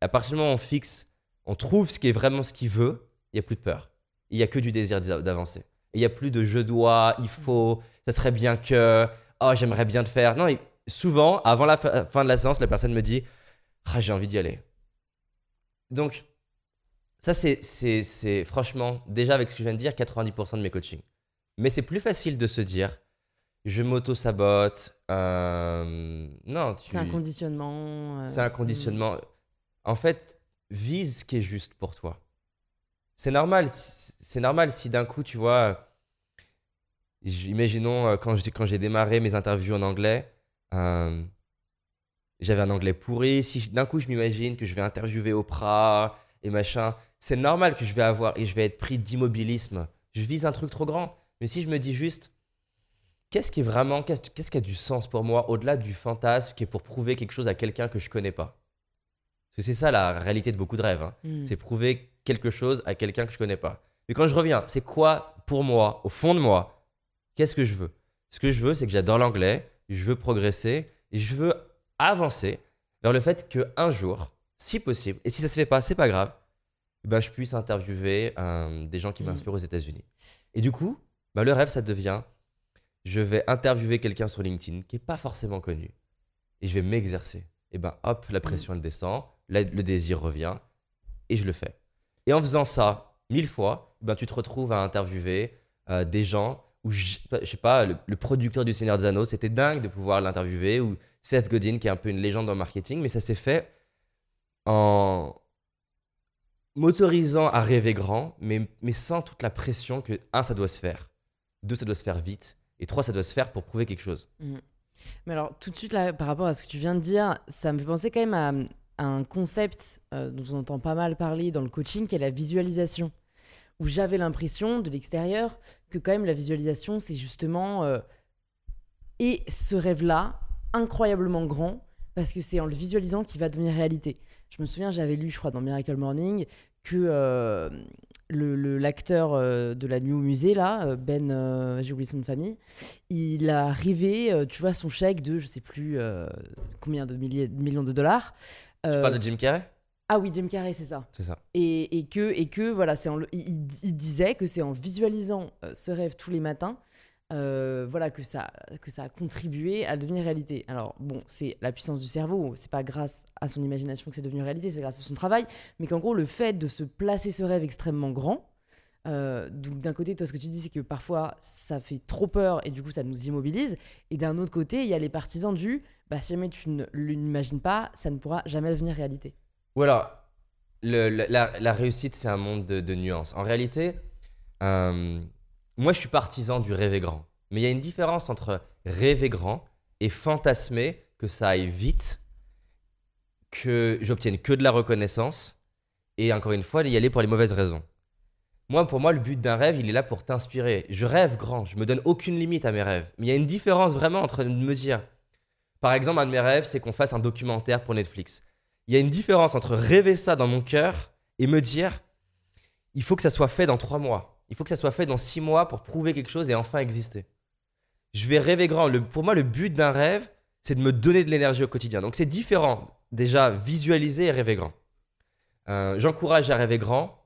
À partir du moment où on fixe, on trouve ce qui est vraiment ce qu'il veut, il n'y a plus de peur. Il n'y a que du désir d'a- d'avancer. Et il n'y a plus de je dois, il faut, ça serait bien que, oh, j'aimerais bien te faire. Non, et souvent, avant la fin de la séance, la personne me dit ah, j'ai envie d'y aller. Donc, ça, c'est, franchement, déjà avec ce que je viens de dire, 90% de mes coachings. Mais c'est plus facile de se dire, je m'auto-sabote. euh, non, tu... C'est un conditionnement. euh, C'est un conditionnement. En fait, vise ce qui est juste pour toi. C'est normal, c'est normal si d'un coup, tu vois, imaginons euh, quand j'ai quand j'ai démarré mes interviews en anglais, euh, j'avais un anglais pourri. Si d'un coup je m'imagine que je vais interviewer Oprah et machin, c'est normal que je vais avoir et je vais être pris d'immobilisme. Je vise un truc trop grand. Mais si je me dis juste, qu'est-ce qui est vraiment, qu'est-ce qu'est-ce qui a du sens pour moi au-delà du fantasme qui est pour prouver quelque chose à quelqu'un que je connais pas? Parce que c'est ça la réalité de beaucoup de rêves. hein. Mm. C'est prouver quelque chose à quelqu'un que je connais pas. Mais quand je reviens, c'est quoi pour moi, au fond de moi, qu'est-ce que je veux? Ce que je veux, c'est que j'adore l'anglais, je veux progresser et je veux avancer vers le fait que un jour, si possible, et si ça se fait pas, c'est pas grave, bah, je puisse interviewer euh, des gens qui m'inspirent aux États-Unis. Et du coup, bah, le rêve, ça devient je vais interviewer quelqu'un sur LinkedIn qui est pas forcément connu et je vais m'exercer. Et ben hop, la pression elle descend, la- le désir revient et je le fais. Et en faisant ça mille fois, ben tu te retrouves à interviewer euh, des gens où je, je sais pas, le, producteur du Seigneur des Anneaux, c'était dingue de pouvoir l'interviewer ou Seth Godin qui est un peu une légende dans le marketing, mais ça s'est fait en m'autorisant à rêver grand, mais, mais sans toute la pression que un ça doit se faire, deux ça doit se faire vite et trois ça doit se faire pour prouver quelque chose. Mais alors, tout de suite, là, par rapport à ce que tu viens de dire, ça me fait penser quand même à un concept euh, dont on entend pas mal parler dans le coaching, qui est la visualisation. Où j'avais l'impression, de l'extérieur, que quand même la visualisation, c'est justement. euh, et ce rêve-là, incroyablement grand, parce que c'est en le visualisant qu'il va devenir réalité. Je me souviens, j'avais lu, je crois, dans Miracle Morning, que euh, l'acteur euh, de la nuit au musée, là, Ben, euh, j'ai oublié son famille, il a rêvé, tu vois, son chèque de, je sais plus combien de milliers, de millions de dollars. Tu Euh, parles de Jim Carrey? Ah oui, Jim Carrey, c'est ça. C'est ça. Et, et que, et que voilà, c'est il disait que c'est en visualisant euh, ce rêve tous les matins, euh, voilà, que ça, que ça a contribué à devenir réalité. Alors bon, c'est la puissance du cerveau, c'est pas grâce à son imagination que c'est devenu réalité, c'est grâce à son travail, mais qu'en gros, le fait de se placer ce rêve extrêmement grand, euh, donc d'un côté, toi, ce que tu dis, c'est que parfois, ça fait trop peur et du coup, ça nous immobilise. Et d'un autre côté, il y a les partisans du, bah, si jamais tu ne l'imagines pas, ça ne pourra jamais devenir réalité. Ou alors, la, réussite, c'est un monde de, nuances. En réalité, euh, moi, je suis partisan du rêver grand. Mais il y a une différence entre rêver grand et fantasmer que ça aille vite, que j'obtienne que de la reconnaissance, et encore une fois, y aller pour les mauvaises raisons. Moi, pour moi, le but d'un rêve, il est là pour t'inspirer. Je rêve grand, je me donne aucune limite à mes rêves. Mais il y a une différence vraiment entre me dire, par exemple, un de mes rêves, c'est qu'on fasse un documentaire pour Netflix. Il y a une différence entre rêver ça dans mon cœur et me dire, il faut que ça soit fait dans trois mois. Il faut que ça soit fait dans six mois pour prouver quelque chose et enfin exister. Je vais rêver grand. Pour moi, le but d'un rêve, c'est de me donner de l'énergie au quotidien. Donc c'est différent. Déjà, visualiser et rêver grand. Euh, J'encourage à rêver grand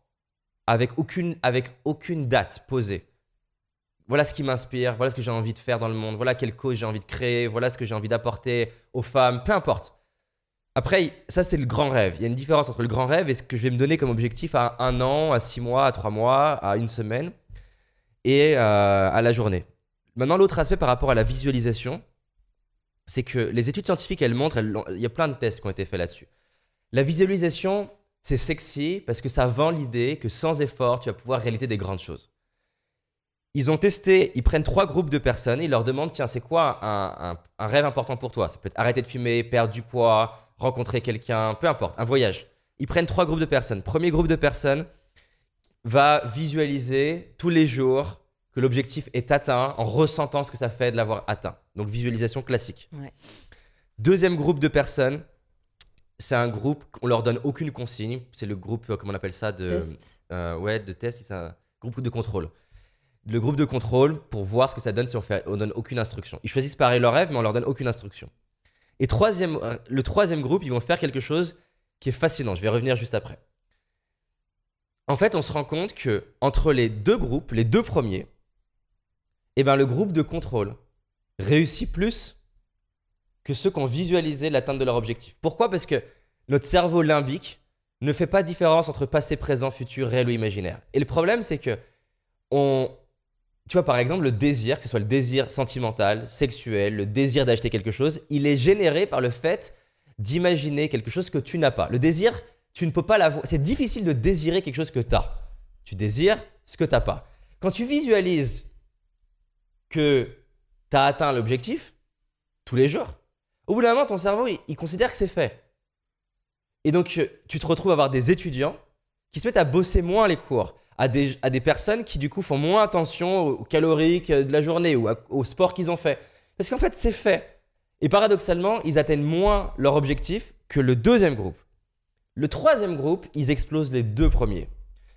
avec aucune, avec aucune date posée. Voilà ce qui m'inspire, voilà ce que j'ai envie de faire dans le monde, voilà quelle cause j'ai envie de créer, voilà ce que j'ai envie d'apporter aux femmes, peu importe. Après, ça c'est le grand rêve. Il y a une différence entre le grand rêve et ce que je vais me donner comme objectif à un an, à six mois, à trois mois, à une semaine et euh, à la journée. Maintenant, l'autre aspect par rapport à la visualisation, c'est que les études scientifiques, elles montrent, il y a plein de tests qui ont été faits là-dessus. La visualisation, c'est sexy parce que ça vend l'idée que sans effort, tu vas pouvoir réaliser des grandes choses. Ils ont testé, ils prennent trois groupes de personnes et ils leur demandent tiens, c'est quoi un, un- un rêve important pour toi? Ça peut être arrêter de fumer, perdre du poids, rencontrer quelqu'un, peu importe, un voyage. Ils prennent trois groupes de personnes. Premier groupe de personnes va visualiser tous les jours que l'objectif est atteint en ressentant ce que ça fait de l'avoir atteint. Donc visualisation classique. Ouais. Deuxième groupe de personnes, c'est un groupe, on leur donne aucune consigne. C'est le groupe, euh, comment on appelle ça de, Test. euh, ouais, de test, c'est un groupe de contrôle. Le groupe de contrôle pour voir ce que ça donne si on, fait, on donne aucune instruction. Ils choisissent pareil leur rêve, mais on leur donne aucune instruction. Et troisième, euh, le troisième groupe, ils vont faire quelque chose qui est fascinant. Je vais revenir juste après. En fait, on se rend compte que entre les deux groupes, les deux premiers, eh ben, le groupe de contrôle réussit plus que ceux qui ont visualisé l'atteinte de leur objectif. Pourquoi? Parce que notre cerveau limbique ne fait pas de différence entre passé, présent, futur, réel ou imaginaire. Et le problème, c'est que on, tu vois, par exemple, le désir, que ce soit le désir sentimental, sexuel, le désir d'acheter quelque chose, il est généré par le fait d'imaginer quelque chose que tu n'as pas. Le désir, tu ne peux pas l'avoir. C'est difficile de désirer quelque chose que tu as. Tu désires ce que tu n'as pas. Quand tu visualises que tu as atteint l'objectif, tous les jours, Au bout d'un moment, ton cerveau, il, considère que c'est fait. Et donc, euh, tu te retrouves à avoir des étudiants qui se mettent à bosser moins les cours, à des, à des personnes qui, du coup, font moins attention aux caloriques de la journée ou à- au sport qu'ils ont fait. Parce qu'en fait, c'est fait. Et paradoxalement, ils atteignent moins leur objectif que le deuxième groupe. Le troisième groupe, ils explosent les deux premiers.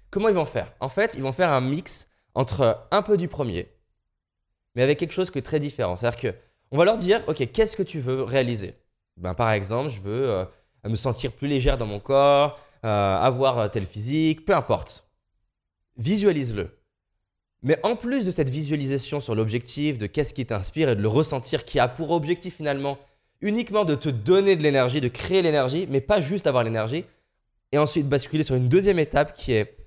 Comment ils vont faire? En fait, ils vont faire un mix entre un peu du premier, mais avec quelque chose est très différent. C'est-à-dire que on va leur dire, ok, qu'est-ce que tu veux réaliser? Ben, Par exemple, je veux euh, me sentir plus légère dans mon corps, euh, avoir euh, tel physique, peu importe. Visualise-le. Mais en plus de cette visualisation sur l'objectif, de qu'est-ce qui t'inspire et de le ressentir, qui a pour objectif finalement uniquement de te donner de l'énergie, de créer l'énergie, mais pas juste avoir l'énergie, et ensuite basculer sur une deuxième étape qui est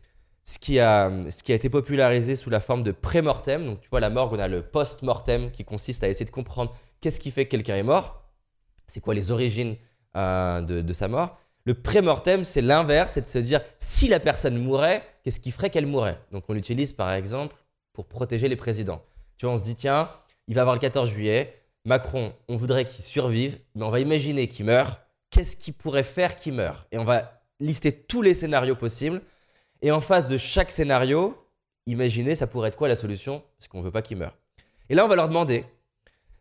ce qui a, été popularisé sous la forme de pré-mortem. Donc tu vois, la morgue, on a le post-mortem qui consiste à essayer de comprendre qu'est-ce qui fait que quelqu'un est mort, c'est quoi les origines euh, de, sa mort. Le pré-mortem, c'est l'inverse, c'est de se dire si la personne mourait, qu'est-ce qui ferait qu'elle mourrait Donc on l'utilise par exemple pour protéger les présidents. Tu vois, on se dit tiens, il va avoir le 14 juillet, Macron, on voudrait qu'il survive, mais on va imaginer qu'il meurt. Qu'est-ce qui pourrait faire qu'il meure? Et on va lister tous les scénarios possibles. Et en face de chaque scénario, imaginez, ça pourrait être quoi la solution? Parce qu'on ne veut pas qu'il meure. Et là, on va leur demander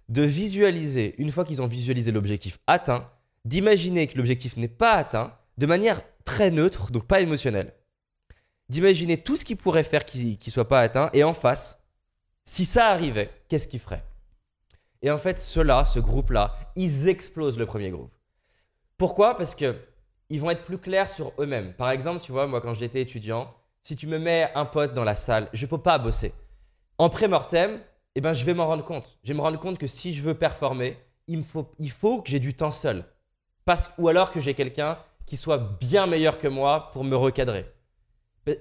de visualiser, une fois qu'ils ont visualisé l'objectif atteint, d'imaginer que l'objectif n'est pas atteint de manière très neutre, donc pas émotionnelle. D'imaginer tout ce qui pourrait faire qu'il ne soit pas atteint, et en face, si ça arrivait, qu'est-ce qu'ils feraient? Et en fait, ceux-là, ce groupe-là, ils explosent le premier groupe. Pourquoi? Parce que ils vont être plus clairs sur eux-mêmes. Par exemple, tu vois, moi quand j'étais étudiant, si tu me mets un pote dans la salle, je peux pas bosser. En pré-mortem, eh ben, je vais m'en rendre compte. Je vais me rendre compte que si je veux performer, il, faut, faut que j'ai du temps seul. Parce, ou alors que j'ai quelqu'un qui soit bien meilleur que moi pour me recadrer.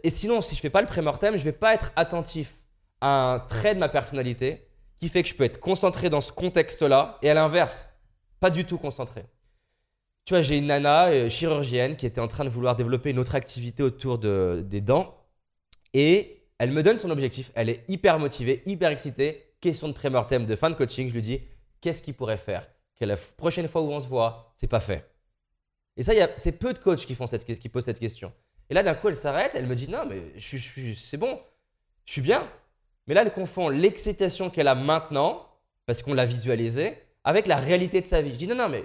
Et sinon, si je fais pas le pré-mortem, je vais pas être attentif à un trait de ma personnalité qui fait que je peux être concentré dans ce contexte-là et à l'inverse, pas du tout concentré. Tu vois, j'ai une nana euh, chirurgienne qui était en train de vouloir développer une autre activité autour de, des dents et elle me donne son objectif. Elle est hyper motivée, hyper excitée. Question de pré-mortem, de fin de coaching. Je lui dis qu'est-ce qu'il pourrait faire? Que la prochaine fois où on se voit, c'est pas fait. Et ça, c'est peu de coachs qui, font cette, qui posent cette question. Et là, d'un coup, elle s'arrête. Elle me dit non, mais je, c'est bon, je suis bien. Mais là, elle confond l'excitation qu'elle a maintenant, parce qu'on l'a visualisé, avec la réalité de sa vie. Je dis non, non, mais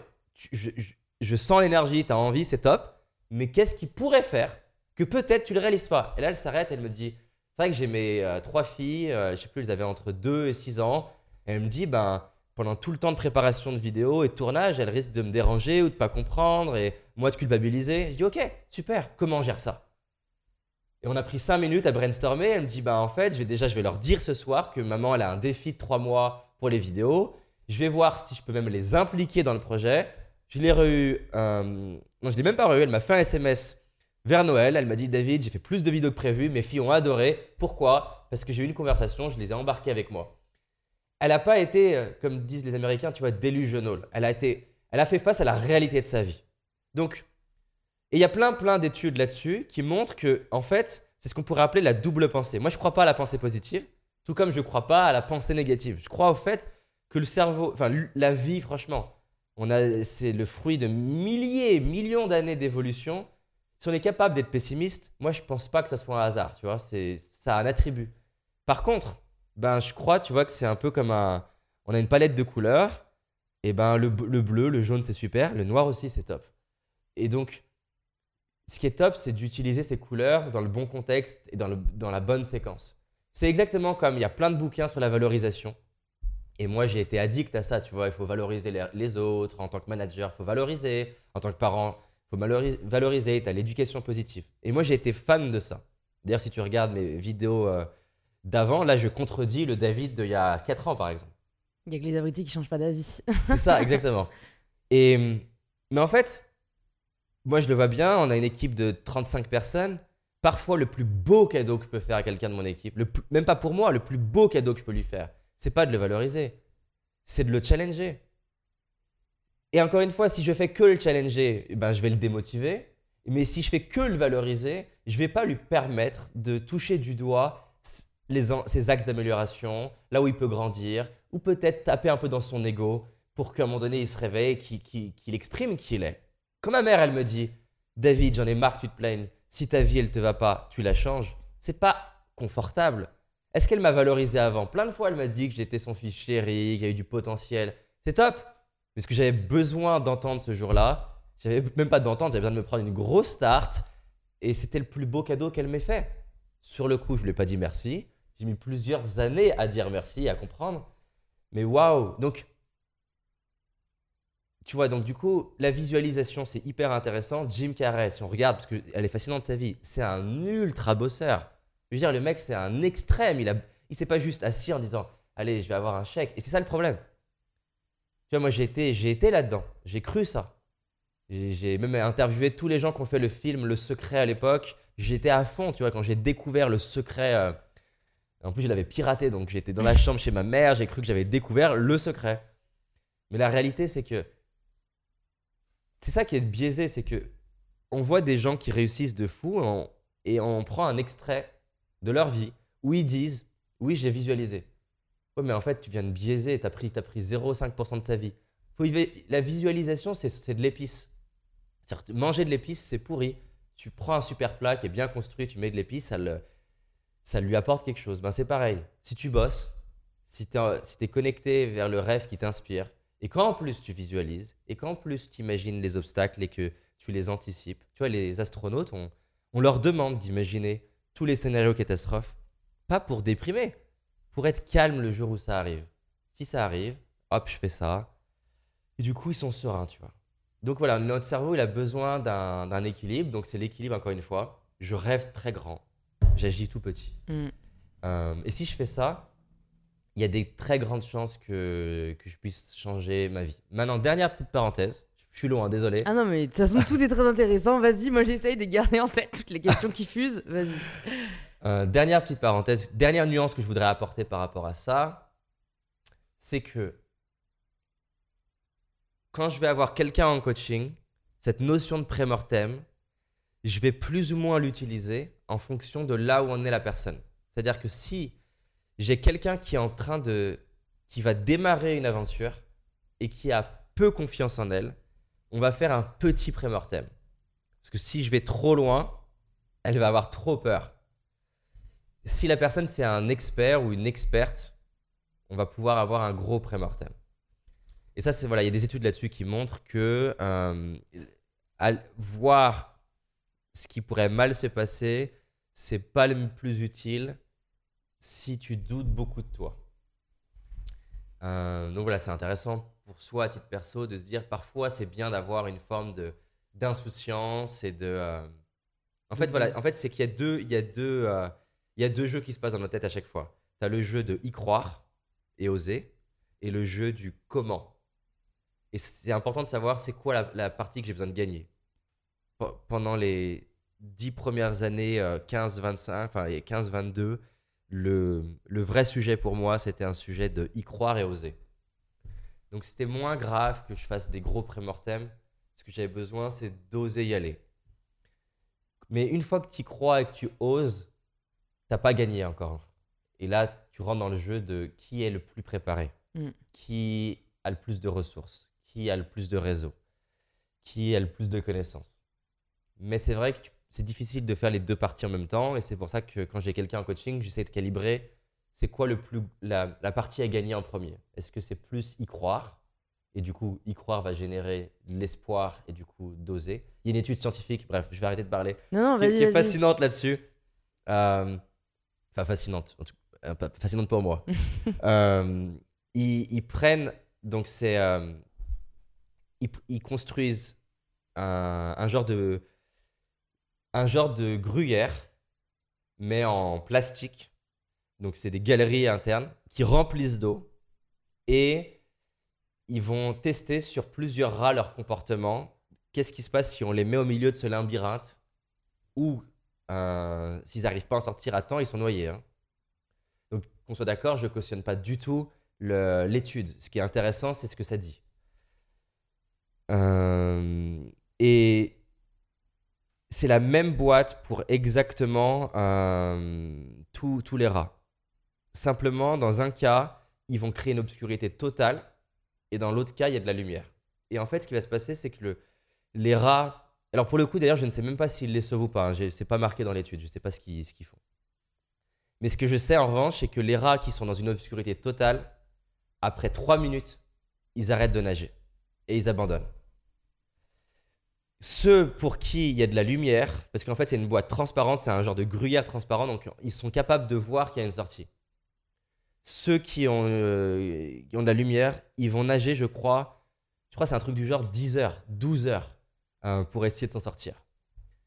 je sens l'énergie, tu as envie, c'est top. Mais qu'est-ce qui pourrait faire que peut-être tu le réalises pas? Et là, elle s'arrête, elle me dit c'est vrai que j'ai mes euh, trois filles, euh, je sais plus, elles avaient entre 2 et 6 ans. Et elle me dit ben, pendant tout le temps de préparation de vidéo et de tournage, elles risquent de me déranger ou de pas comprendre et moi de culpabiliser. Je dis ok, super, comment on gère ça? Et on a pris 5 minutes à brainstormer. Elle me dit bah en fait, je vais déjà je vais leur dire ce soir que maman elle a un défi de 3 mois pour les vidéos. Je vais voir si je peux même les impliquer dans le projet. Je l'ai re non, je l'ai même pas re Elle m'a fait un SMS vers Noël. Elle m'a dit David, j'ai fait plus de vidéos que prévu. Mes filles ont adoré. Pourquoi? Parce que j'ai eu une conversation. Je les ai embarquées avec moi. Elle n'a pas été, euh, comme disent les Américains, tu vois, delusional. Elle a été, elle a fait face à la réalité de sa vie. Donc, il y a plein, plein d'études là-dessus qui montrent que, en fait, c'est ce qu'on pourrait appeler la double pensée. Moi, je ne crois pas à la pensée positive, tout comme je ne crois pas à la pensée négative. Je crois au fait que le cerveau, enfin, la vie, franchement, on a, c'est le fruit de milliers, millions d'années d'évolution. Si on est capable d'être pessimiste, moi, je pense pas que ça soit un hasard, tu vois. C'est, ça a un attribut. Par contre, ben, je crois, tu vois, que c'est un peu comme un, on a une palette de couleurs. Et ben, le, le bleu, le jaune, c'est super. Le noir aussi, c'est top. Et donc, ce qui est top, c'est d'utiliser ces couleurs dans le bon contexte et dans, le- dans la bonne séquence. C'est exactement comme il y a plein de bouquins sur la valorisation. Et moi, j'ai été addict à ça, tu vois. Il faut valoriser les, les autres. En tant que manager, il faut valoriser. En tant que parent, il faut valoriser. valoriser. Tu as l'éducation positive. Et moi, j'ai été fan de ça. D'ailleurs, si tu regardes mes vidéos euh, d'avant, là, je contredis le David d'il y a 4 ans, par exemple. Il y a que les abrutis qui changent pas d'avis. <laughs> C'est ça, exactement. Et, mais en fait, moi je le vois bien, on a une équipe de 35 personnes. Parfois, le plus beau cadeau que je peux faire à quelqu'un de mon équipe, le plus- même pas pour moi, le plus beau cadeau que je peux lui faire, c'est pas de le valoriser, c'est de le challenger. Et encore une fois, si je fais que le challenger, eh ben, je vais le démotiver. Mais si je fais que le valoriser, je vais pas lui permettre de toucher du doigt ses axes d'amélioration, là où il peut grandir, ou peut-être taper un peu dans son ego pour qu'à un moment donné, il se réveille, qu'il exprime qui il est. Quand ma mère, elle me dit David, j'en ai marre tu te plaignes. Si ta vie, elle te va pas, tu la changes. C'est pas confortable. Est-ce qu'elle m'a valorisé avant? Plein de fois, elle m'a dit que j'étais son fils chéri, qu'il y a eu du potentiel. C'est top. Mais ce que j'avais besoin d'entendre ce jour-là, j'avais même pas d'entendre, j'avais besoin de me prendre une grosse start. Et c'était le plus beau cadeau qu'elle m'ait fait. Sur le coup, je lui ai pas dit merci. J'ai mis plusieurs années à dire merci, à comprendre. Mais waouh Donc, tu vois, donc du coup, la visualisation, c'est hyper intéressant. Jim Carrey, si on regarde, parce qu'elle est fascinante sa vie, c'est un ultra bosseur. Je veux dire, le mec, c'est un extrême. Il a, il s'est pas juste assis en disant, allez, je vais avoir un chèque. Et c'est ça le problème. Tu vois, moi, j'ai été, été là-dedans. J'ai cru ça. J'ai j'ai même interviewé tous les gens qui ont fait le film Le Secret à l'époque. J'étais à fond, tu vois, quand j'ai découvert Le Secret. euh, En plus, je l'avais piraté, donc j'étais dans la chambre chez ma mère. J'ai cru que j'avais découvert Le Secret. Mais la réalité, c'est que c'est ça qui est biaisé, c'est que on voit des gens qui réussissent de fou et on, et on prend un extrait de leur vie où ils disent oui j'ai visualisé. Ouais mais en fait tu viens de biaiser, t'as pris, t'as pris 0,5% de sa vie. Faut la visualisation c'est, de l'épice. Manger de l'épice c'est pourri. Tu prends un super plat qui est bien construit, tu mets de l'épice, ça, le- ça lui apporte quelque chose. Ben c'est pareil. Si tu bosses, si tu es, si t'es connecté vers le rêve qui t'inspire, et qu'en plus tu visualises, et qu'en plus tu imagines les obstacles et que tu les anticipes. Tu vois, les astronautes, on, on leur demande d'imaginer tous les scénarios catastrophes, pas pour déprimer, pour être calme le jour où ça arrive. Si ça arrive, hop, je fais ça. Et du coup, ils sont sereins, tu vois. Donc voilà, notre cerveau, il a besoin d'un équilibre. Donc c'est l'équilibre, encore une fois. Je rêve très grand, j'agis tout petit. Mm. Euh, et si je fais ça, il y a des très grandes chances que, que je puisse changer ma vie. Maintenant, dernière petite parenthèse. Je suis long, hein, désolé. Ah non, mais de toute façon, tout est très intéressant. Vas-y, moi j'essaye de garder en tête toutes les questions qui fusent. Vas-y. Euh, dernière petite parenthèse, dernière nuance que je voudrais apporter par rapport à ça, c'est que quand je vais avoir quelqu'un en coaching, cette notion de pré-mortem, je vais plus ou moins l'utiliser en fonction de là où en est la personne. C'est-à-dire que si j'ai quelqu'un qui est en train de. qui va démarrer une aventure et qui a peu confiance en elle, on va faire un petit pré-mortem. Parce que si je vais trop loin, elle va avoir trop peur. Si la personne c'est un expert ou une experte, on va pouvoir avoir un gros pré-mortem. Et ça, c'est voilà, il y a des études là-dessus qui montrent que euh, voir ce qui pourrait mal se passer, c'est pas le plus utile si tu doutes beaucoup de toi. Euh, donc voilà, c'est intéressant pour soi à titre perso de se dire parfois c'est bien d'avoir une forme de d'insouciance et de. euh, En fait, voilà, en fait, c'est qu'il y a deux, il y a deux, euh, il y a deux jeux qui se passent dans notre tête à chaque fois. Tu as le jeu de y croire et oser, et le jeu du comment. Et c'est important de savoir c'est quoi la, la partie que j'ai besoin de gagner. Pe- Pendant les dix premières années, euh, 15-25, enfin les 15-22, le, le vrai sujet pour moi, c'était un sujet de y croire et oser. Donc c'était moins grave que je fasse des gros prémortems. Ce que j'avais besoin, c'est d'oser y aller. Mais une fois que tu crois et que tu oses, t'as pas gagné encore. Et là, tu rentres dans le jeu de qui est le plus préparé, Mm. qui a le plus de ressources, qui a le plus de réseau, qui a le plus de connaissances. Mais c'est vrai que c'est difficile de faire les deux parties en même temps, et c'est pour ça que quand j'ai quelqu'un en coaching, j'essaie de calibrer c'est quoi le plus, la, la partie à gagner en premier? Est-ce que c'est plus y croire? Et du coup, y croire va générer de l'espoir et du coup, d'oser. Il y a une étude scientifique, bref, je vais arrêter de parler, Non, non, qui, qui est fascinante là-dessus. Euh, Enfin, fascinante, en tout euh, pas- fascinante pour moi. <laughs> Euh, ils, ils prennent, donc c'est. euh, ils, ils construisent un, un genre de. Un genre de gruyère, mais en plastique. Donc, c'est des galeries internes qui remplissent d'eau. Et ils vont tester sur plusieurs rats leur comportement. Qu'est-ce qui se passe si on les met au milieu de ce labyrinthe ou euh, s'ils n'arrivent pas à en sortir à temps, ils sont noyés. hein. Donc, qu'on soit d'accord, je ne cautionne pas du tout l'étude. Ce qui est intéressant, c'est ce que ça dit. Euh, et c'est la même boîte pour exactement euh, tous les rats. Simplement, dans un cas, ils vont créer une obscurité totale et dans l'autre cas, il y a de la lumière. Et en fait, ce qui va se passer, c'est que le, les rats. Alors, pour le coup, d'ailleurs, je ne sais même pas s'ils les sauvent ou pas. Hein. C'est pas marqué dans l'étude. Je ne sais pas ce qu'ils qu'ils font. Mais ce que je sais en revanche, c'est que les rats qui sont dans une obscurité totale, après 3 minutes, ils arrêtent de nager et ils abandonnent. Ceux pour qui il y a de la lumière, parce qu'en fait c'est une boîte transparente, c'est un genre de gruyère transparent, donc ils sont capables de voir qu'il y a une sortie. Ceux qui ont, euh, qui ont de la lumière, ils vont nager, je crois, je crois c'est un truc du genre 10 heures, 12 heures hein, pour essayer de s'en sortir.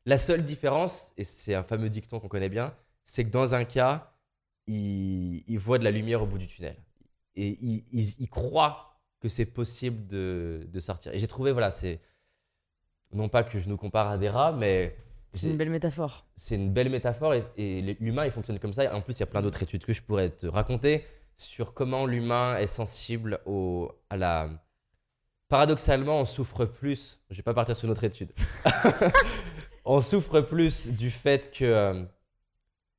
La seule différence, et c'est un fameux dicton qu'on connaît bien, c'est que dans un cas, ils, voient de la lumière au bout du tunnel. Et ils, ils, croient que c'est possible de, de, sortir. Et j'ai trouvé, voilà, c'est. Non pas que je nous compare à des rats, mais. C'est une belle métaphore. C'est une belle métaphore et, et l'humain, il fonctionne comme ça. En plus, il y a plein d'autres études que je pourrais te raconter sur comment l'humain est sensible au, à la. Paradoxalement, on souffre plus. Je vais pas partir sur une autre étude. <laughs> on souffre plus du fait que euh,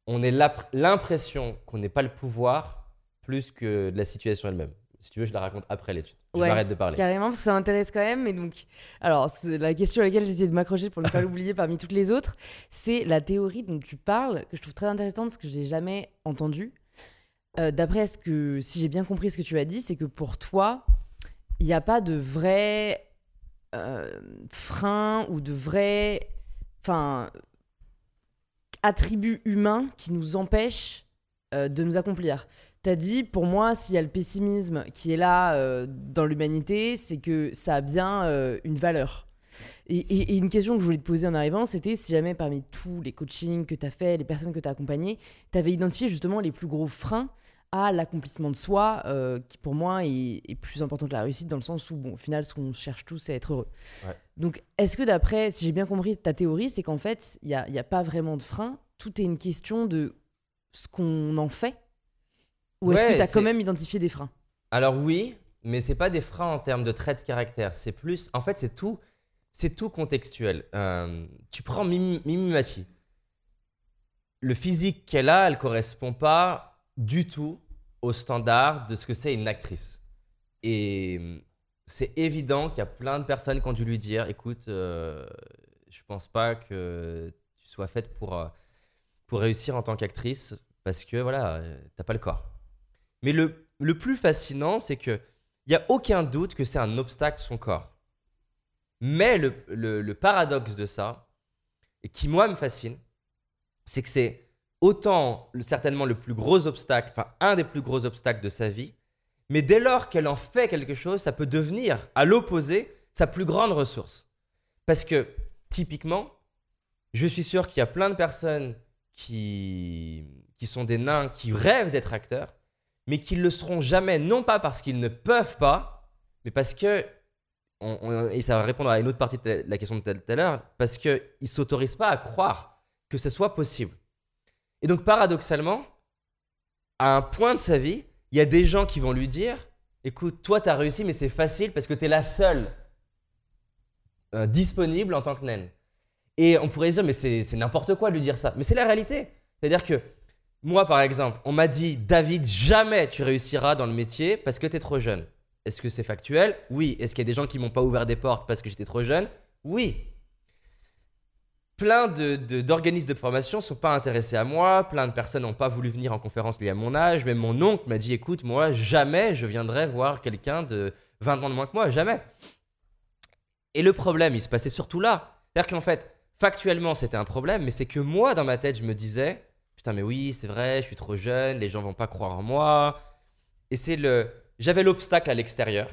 on ait l'impression qu'on n'ait pas le pouvoir plus que de la situation elle-même. Si tu veux, je la raconte après l'étude. Je ouais, arrête de parler. Carrément, parce que ça m'intéresse quand même. Et donc, alors, la question à laquelle j'essaie de m'accrocher pour ne pas <laughs> l'oublier parmi toutes les autres, c'est la théorie dont tu parles, que je trouve très intéressante parce que je n'ai jamais entendue. Euh, d'après ce que, si j'ai bien compris ce que tu as dit, c'est que pour toi, il n'y a pas de vrai euh, frein ou de vrai. Enfin, attributs humains qui nous empêchent euh, de nous accomplir. T'as dit, pour moi, s'il y a le pessimisme qui est là euh, dans l'humanité, c'est que ça a bien euh, une valeur. Et, et, une question que je voulais te poser en arrivant, c'était si jamais parmi tous les coachings que tu as fait, les personnes que tu as accompagnées, tu avais identifié justement les plus gros freins à l'accomplissement de soi, euh, qui pour moi est, plus important que la réussite, dans le sens où, bon, au final, ce qu'on cherche tous, c'est être heureux. Donc, est-ce que d'après, si j'ai bien compris ta théorie, c'est qu'en fait, il n'y a, y a pas vraiment de frein, tout est une question de ce qu'on en fait Ou est-ce que tu as quand même identifié des freins Alors oui, mais c'est pas des freins en termes de traits de caractère, c'est plus, en fait, c'est tout, c'est tout contextuel. Euh, tu prends Mimi, Mimi Mati. Le physique qu'elle a, elle correspond pas du tout au standard de ce que c'est une actrice. Et hum, c'est évident qu'il y a plein de personnes qui ont dû lui dire écoute, euh, je pense pas que tu sois faite pour, euh, pour réussir en tant qu'actrice parce que voilà, euh, t'as pas le corps. Mais le, le plus fascinant, c'est que il n'y a aucun doute que c'est un obstacle son corps. Mais le, le, le paradoxe de ça, et qui moi me fascine, c'est que c'est autant certainement le plus gros obstacle, enfin un des plus gros obstacles de sa vie, mais dès lors qu'elle en fait quelque chose, ça peut devenir, à l'opposé, sa plus grande ressource. Parce que, typiquement, je suis sûr qu'il y a plein de personnes qui, qui sont des nains, qui rêvent d'être acteurs, mais qui ne le seront jamais, non pas parce qu'ils ne peuvent pas, mais parce que, et ça va répondre à une autre partie de la question de tout à l'heure, parce qu'ils ne s'autorisent pas à croire que ce soit possible. Et donc, paradoxalement, à un point de sa vie, il y a des gens qui vont lui dire Écoute, toi, tu as réussi, mais c'est facile parce que tu es la seule euh, disponible en tant que naine. Et on pourrait dire Mais c'est n'importe quoi de lui dire ça. Mais c'est la réalité. C'est-à-dire que moi, par exemple, on m'a dit David, jamais tu réussiras dans le métier parce que tu es trop jeune. Est-ce que c'est factuel? Oui. Est-ce qu'il y a des gens qui m'ont pas ouvert des portes parce que j'étais trop jeune? Oui plein d'organismes de, de, formation sont pas intéressés à moi, plein de personnes n'ont pas voulu venir en conférence liée à mon âge, même mon oncle m'a dit écoute, moi, jamais je viendrai voir quelqu'un de 20 ans de moins que moi, jamais. Et le problème, il se passait surtout là. C'est-à-dire qu'en fait, factuellement, c'était un problème, mais c'est que moi, dans ma tête, je me disais mais oui, c'est vrai, je suis trop jeune, les gens vont pas croire en moi. Et c'est le. J'avais l'obstacle à l'extérieur,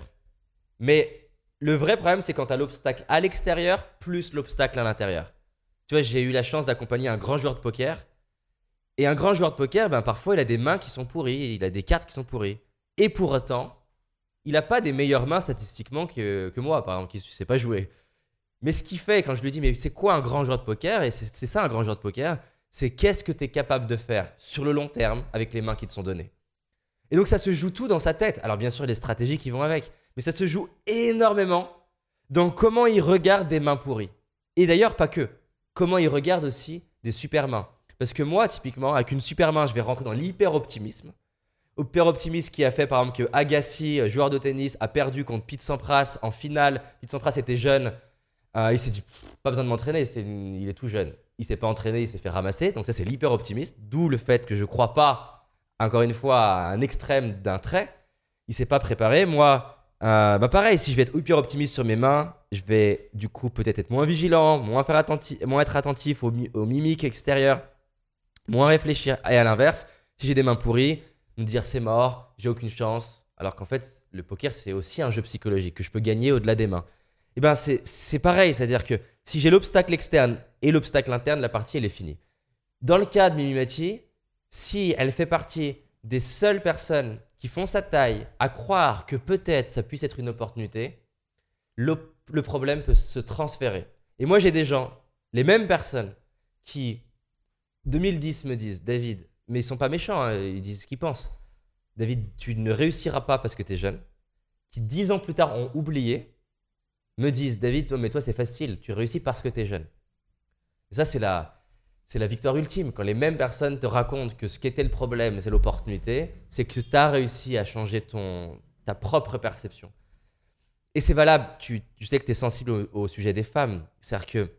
mais le vrai problème, c'est quand tu as l'obstacle à l'extérieur plus l'obstacle à l'intérieur. Tu vois, j'ai eu la chance d'accompagner un grand joueur de poker. Et un grand joueur de poker, ben, parfois, il a des mains qui sont pourries, il a des cartes qui sont pourries. Et pour autant, il n'a pas des meilleures mains statistiquement que, que moi, par exemple, qui ne sait pas jouer. Mais ce qui fait, quand je lui dis, mais c'est quoi un grand joueur de poker? Et c'est ça un grand joueur de poker, c'est qu'est-ce que tu es capable de faire sur le long terme avec les mains qui te sont données. Et donc ça se joue tout dans sa tête. Alors bien sûr, les stratégies qui vont avec. Mais ça se joue énormément dans comment il regarde des mains pourries. Et d'ailleurs, pas que comment il regarde aussi des super mains. Parce que moi, typiquement, avec une super main, je vais rentrer dans l'hyper-optimisme. hyper optimiste qui a fait par exemple que Agassi, euh, joueur de tennis, a perdu contre Pete Sampras en finale. Pete Sampras était jeune. Euh, il s'est dit, pas besoin de m'entraîner, il est tout jeune. Il s'est pas entraîné, il s'est fait ramasser. Donc ça, c'est l'hyper optimiste. D'où le fait que je crois pas, encore une fois, à un extrême d'un trait. Il s'est pas préparé. Moi, euh, bah pareil, si je vais être hyper optimiste sur mes mains, je vais du coup peut-être être moins vigilant, moins, faire moins être attentif aux, mi- aux mimiques extérieures, moins réfléchir. Et à l'inverse, si j'ai des mains pourries, me dire c'est mort, j'ai aucune chance. Alors qu'en fait, le poker, c'est aussi un jeu psychologique que je peux gagner au-delà des mains. Et ben c'est c'est pareil, c'est-à-dire que si j'ai l'obstacle externe et l'obstacle interne, la partie, elle est finie. Dans le cas de Mimimati, si elle fait partie des seules personnes qui font sa taille à croire que peut-être ça puisse être une opportunité, le, problème peut se transférer. Et moi, j'ai des gens, les mêmes personnes, qui, 2010, me disent David, mais ils sont pas méchants, hein, ils disent ce qu'ils pensent. David, tu ne réussiras pas parce que tu es jeune. Qui, dix ans plus tard, ont oublié, me disent David, toi, mais toi, c'est facile, tu réussis parce que tu es jeune. Et ça, c'est la, c'est la victoire ultime. Quand les mêmes personnes te racontent que ce qui était le problème, c'est l'opportunité, c'est que tu as réussi à changer ton, ta propre perception. Et c'est valable, tu, tu sais que tu es sensible au, sujet des femmes. C'est-à-dire que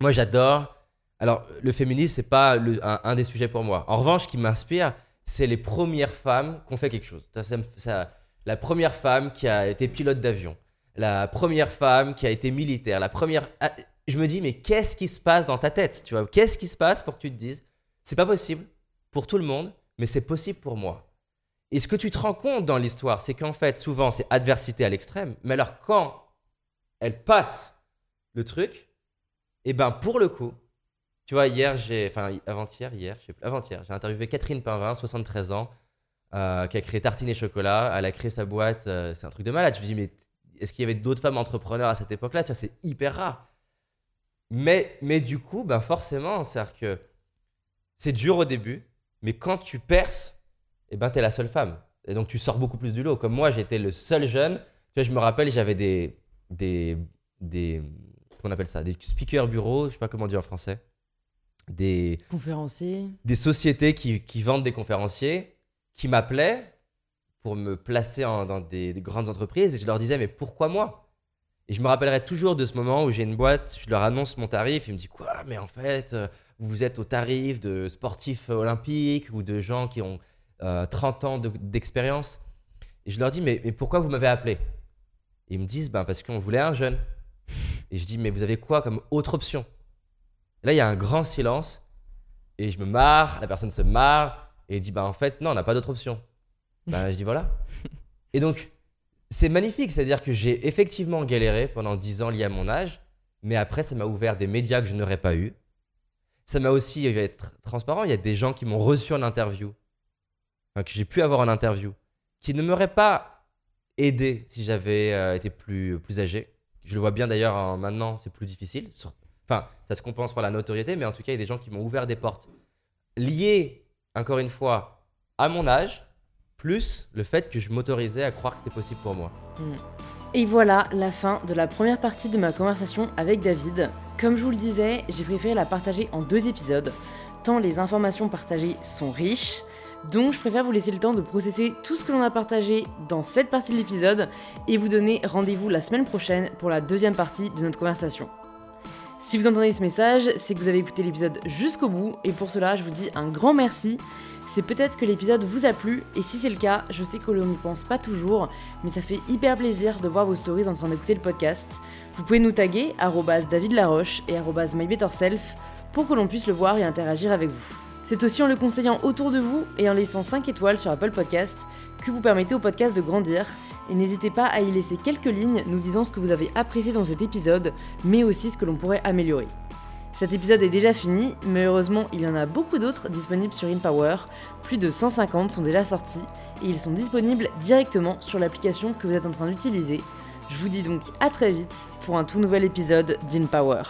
moi, j'adore. Alors, le féminisme, c'est pas un, des sujets pour moi. En revanche, ce qui m'inspire, c'est les premières femmes qui ont fait quelque chose. Ça, ça- la première femme qui a été pilote d'avion, la première femme qui a été militaire, la première. Ah, Je me dis, mais qu'est-ce qui se passe dans ta tête Tu vois? Qu'est-ce qui se passe pour que tu te dises, c'est pas possible pour tout le monde, mais c'est possible pour moi? Et ce que tu te rends compte dans l'histoire, c'est qu'en fait, souvent, c'est adversité à l'extrême. Mais alors, quand elle passe le truc, et ben pour le coup, tu vois, hier, j'ai. Enfin, avant-hier, hier, plus. Avant-hier, j'ai interviewé Catherine Pinvin, 73 ans, euh, qui a créé Tartine et Chocolat. Elle a créé sa boîte. euh, c'est un truc de malade. Je me dis, mais est-ce qu'il y avait d'autres femmes entrepreneurs à cette époque-là? Tu vois, c'est hyper rare. Mais, mais du coup, ben forcément, c'est-à-dire que c'est dur au début, mais quand tu perces, eh ben, t'es la seule femme. Et donc, tu sors beaucoup plus du lot. Comme moi, j'étais le seul jeune. Tu vois, je me rappelle, j'avais des, des, des, qu'on appelle ça, des speakers bureaux, je sais pas comment dire en français, des, Conférencier. des sociétés qui, qui vendent des conférenciers qui m'appelaient pour me placer dans des, des grandes entreprises. Et je leur disais mais pourquoi moi? Et je me rappellerai toujours de ce moment où j'ai une boîte, je leur annonce mon tarif, ils me disent quoi? Mais en fait euh, vous êtes au tarif de sportifs olympiques ou de gens qui ont euh, 30 ans de- d'expérience. Et je leur dis mais, mais pourquoi vous m'avez appelé? Ils me disent ben parce qu'on voulait un jeune. Et je dis mais vous avez quoi comme autre option? Là il y a un grand silence. Et je me marre, la personne se marre. Et dit bah en fait non, on n'a pas d'autre option. Bah je dis voilà. Et donc c'est magnifique, c'est-à-dire que j'ai effectivement galéré pendant 10 ans lié à mon âge, mais après ça m'a ouvert des médias que je n'aurais pas eu. Ça m'a aussi je vais être transparent, il y a des gens qui m'ont reçu en interview, que j'ai pu avoir en interview, qui ne m'auraient pas aidé si j'avais euh, été plus, plus âgé. Je le vois bien d'ailleurs maintenant, c'est plus difficile. Enfin, ça se compense par la notoriété, mais en tout cas, il y a des gens qui m'ont ouvert des portes liées, encore une fois, à mon âge, plus le fait que je m'autorisais à croire que c'était possible pour moi. Et voilà la fin de la première partie de ma conversation avec David. Comme je vous le disais, j'ai préféré la partager en deux épisodes, tant les informations partagées sont riches. Donc je préfère vous laisser le temps de processer tout ce que l'on a partagé dans cette partie de l'épisode et vous donner rendez-vous la semaine prochaine pour la deuxième partie de notre conversation. Si vous entendez ce message, c'est que vous avez écouté l'épisode jusqu'au bout et pour cela je vous dis un grand merci. C'est peut-être que l'épisode vous a plu et si c'est le cas, je sais que l'on n'y pense pas toujours, mais ça fait hyper plaisir de voir vos stories en train d'écouter le podcast. Vous pouvez nous taguer arobase David Laroche et mybetterself pour que l'on puisse le voir et interagir avec vous. C'est aussi en le conseillant autour de vous et en laissant 5 étoiles sur Apple Podcast que vous permettez au podcast de grandir. Et n'hésitez pas à y laisser quelques lignes nous disant ce que vous avez apprécié dans cet épisode, mais aussi ce que l'on pourrait améliorer. Cet épisode est déjà fini, mais heureusement il y en a beaucoup d'autres disponibles sur InPower. Plus de 150 sont déjà sortis et ils sont disponibles directement sur l'application que vous êtes en train d'utiliser. Je vous dis donc à très vite pour un tout nouvel épisode d'InPower.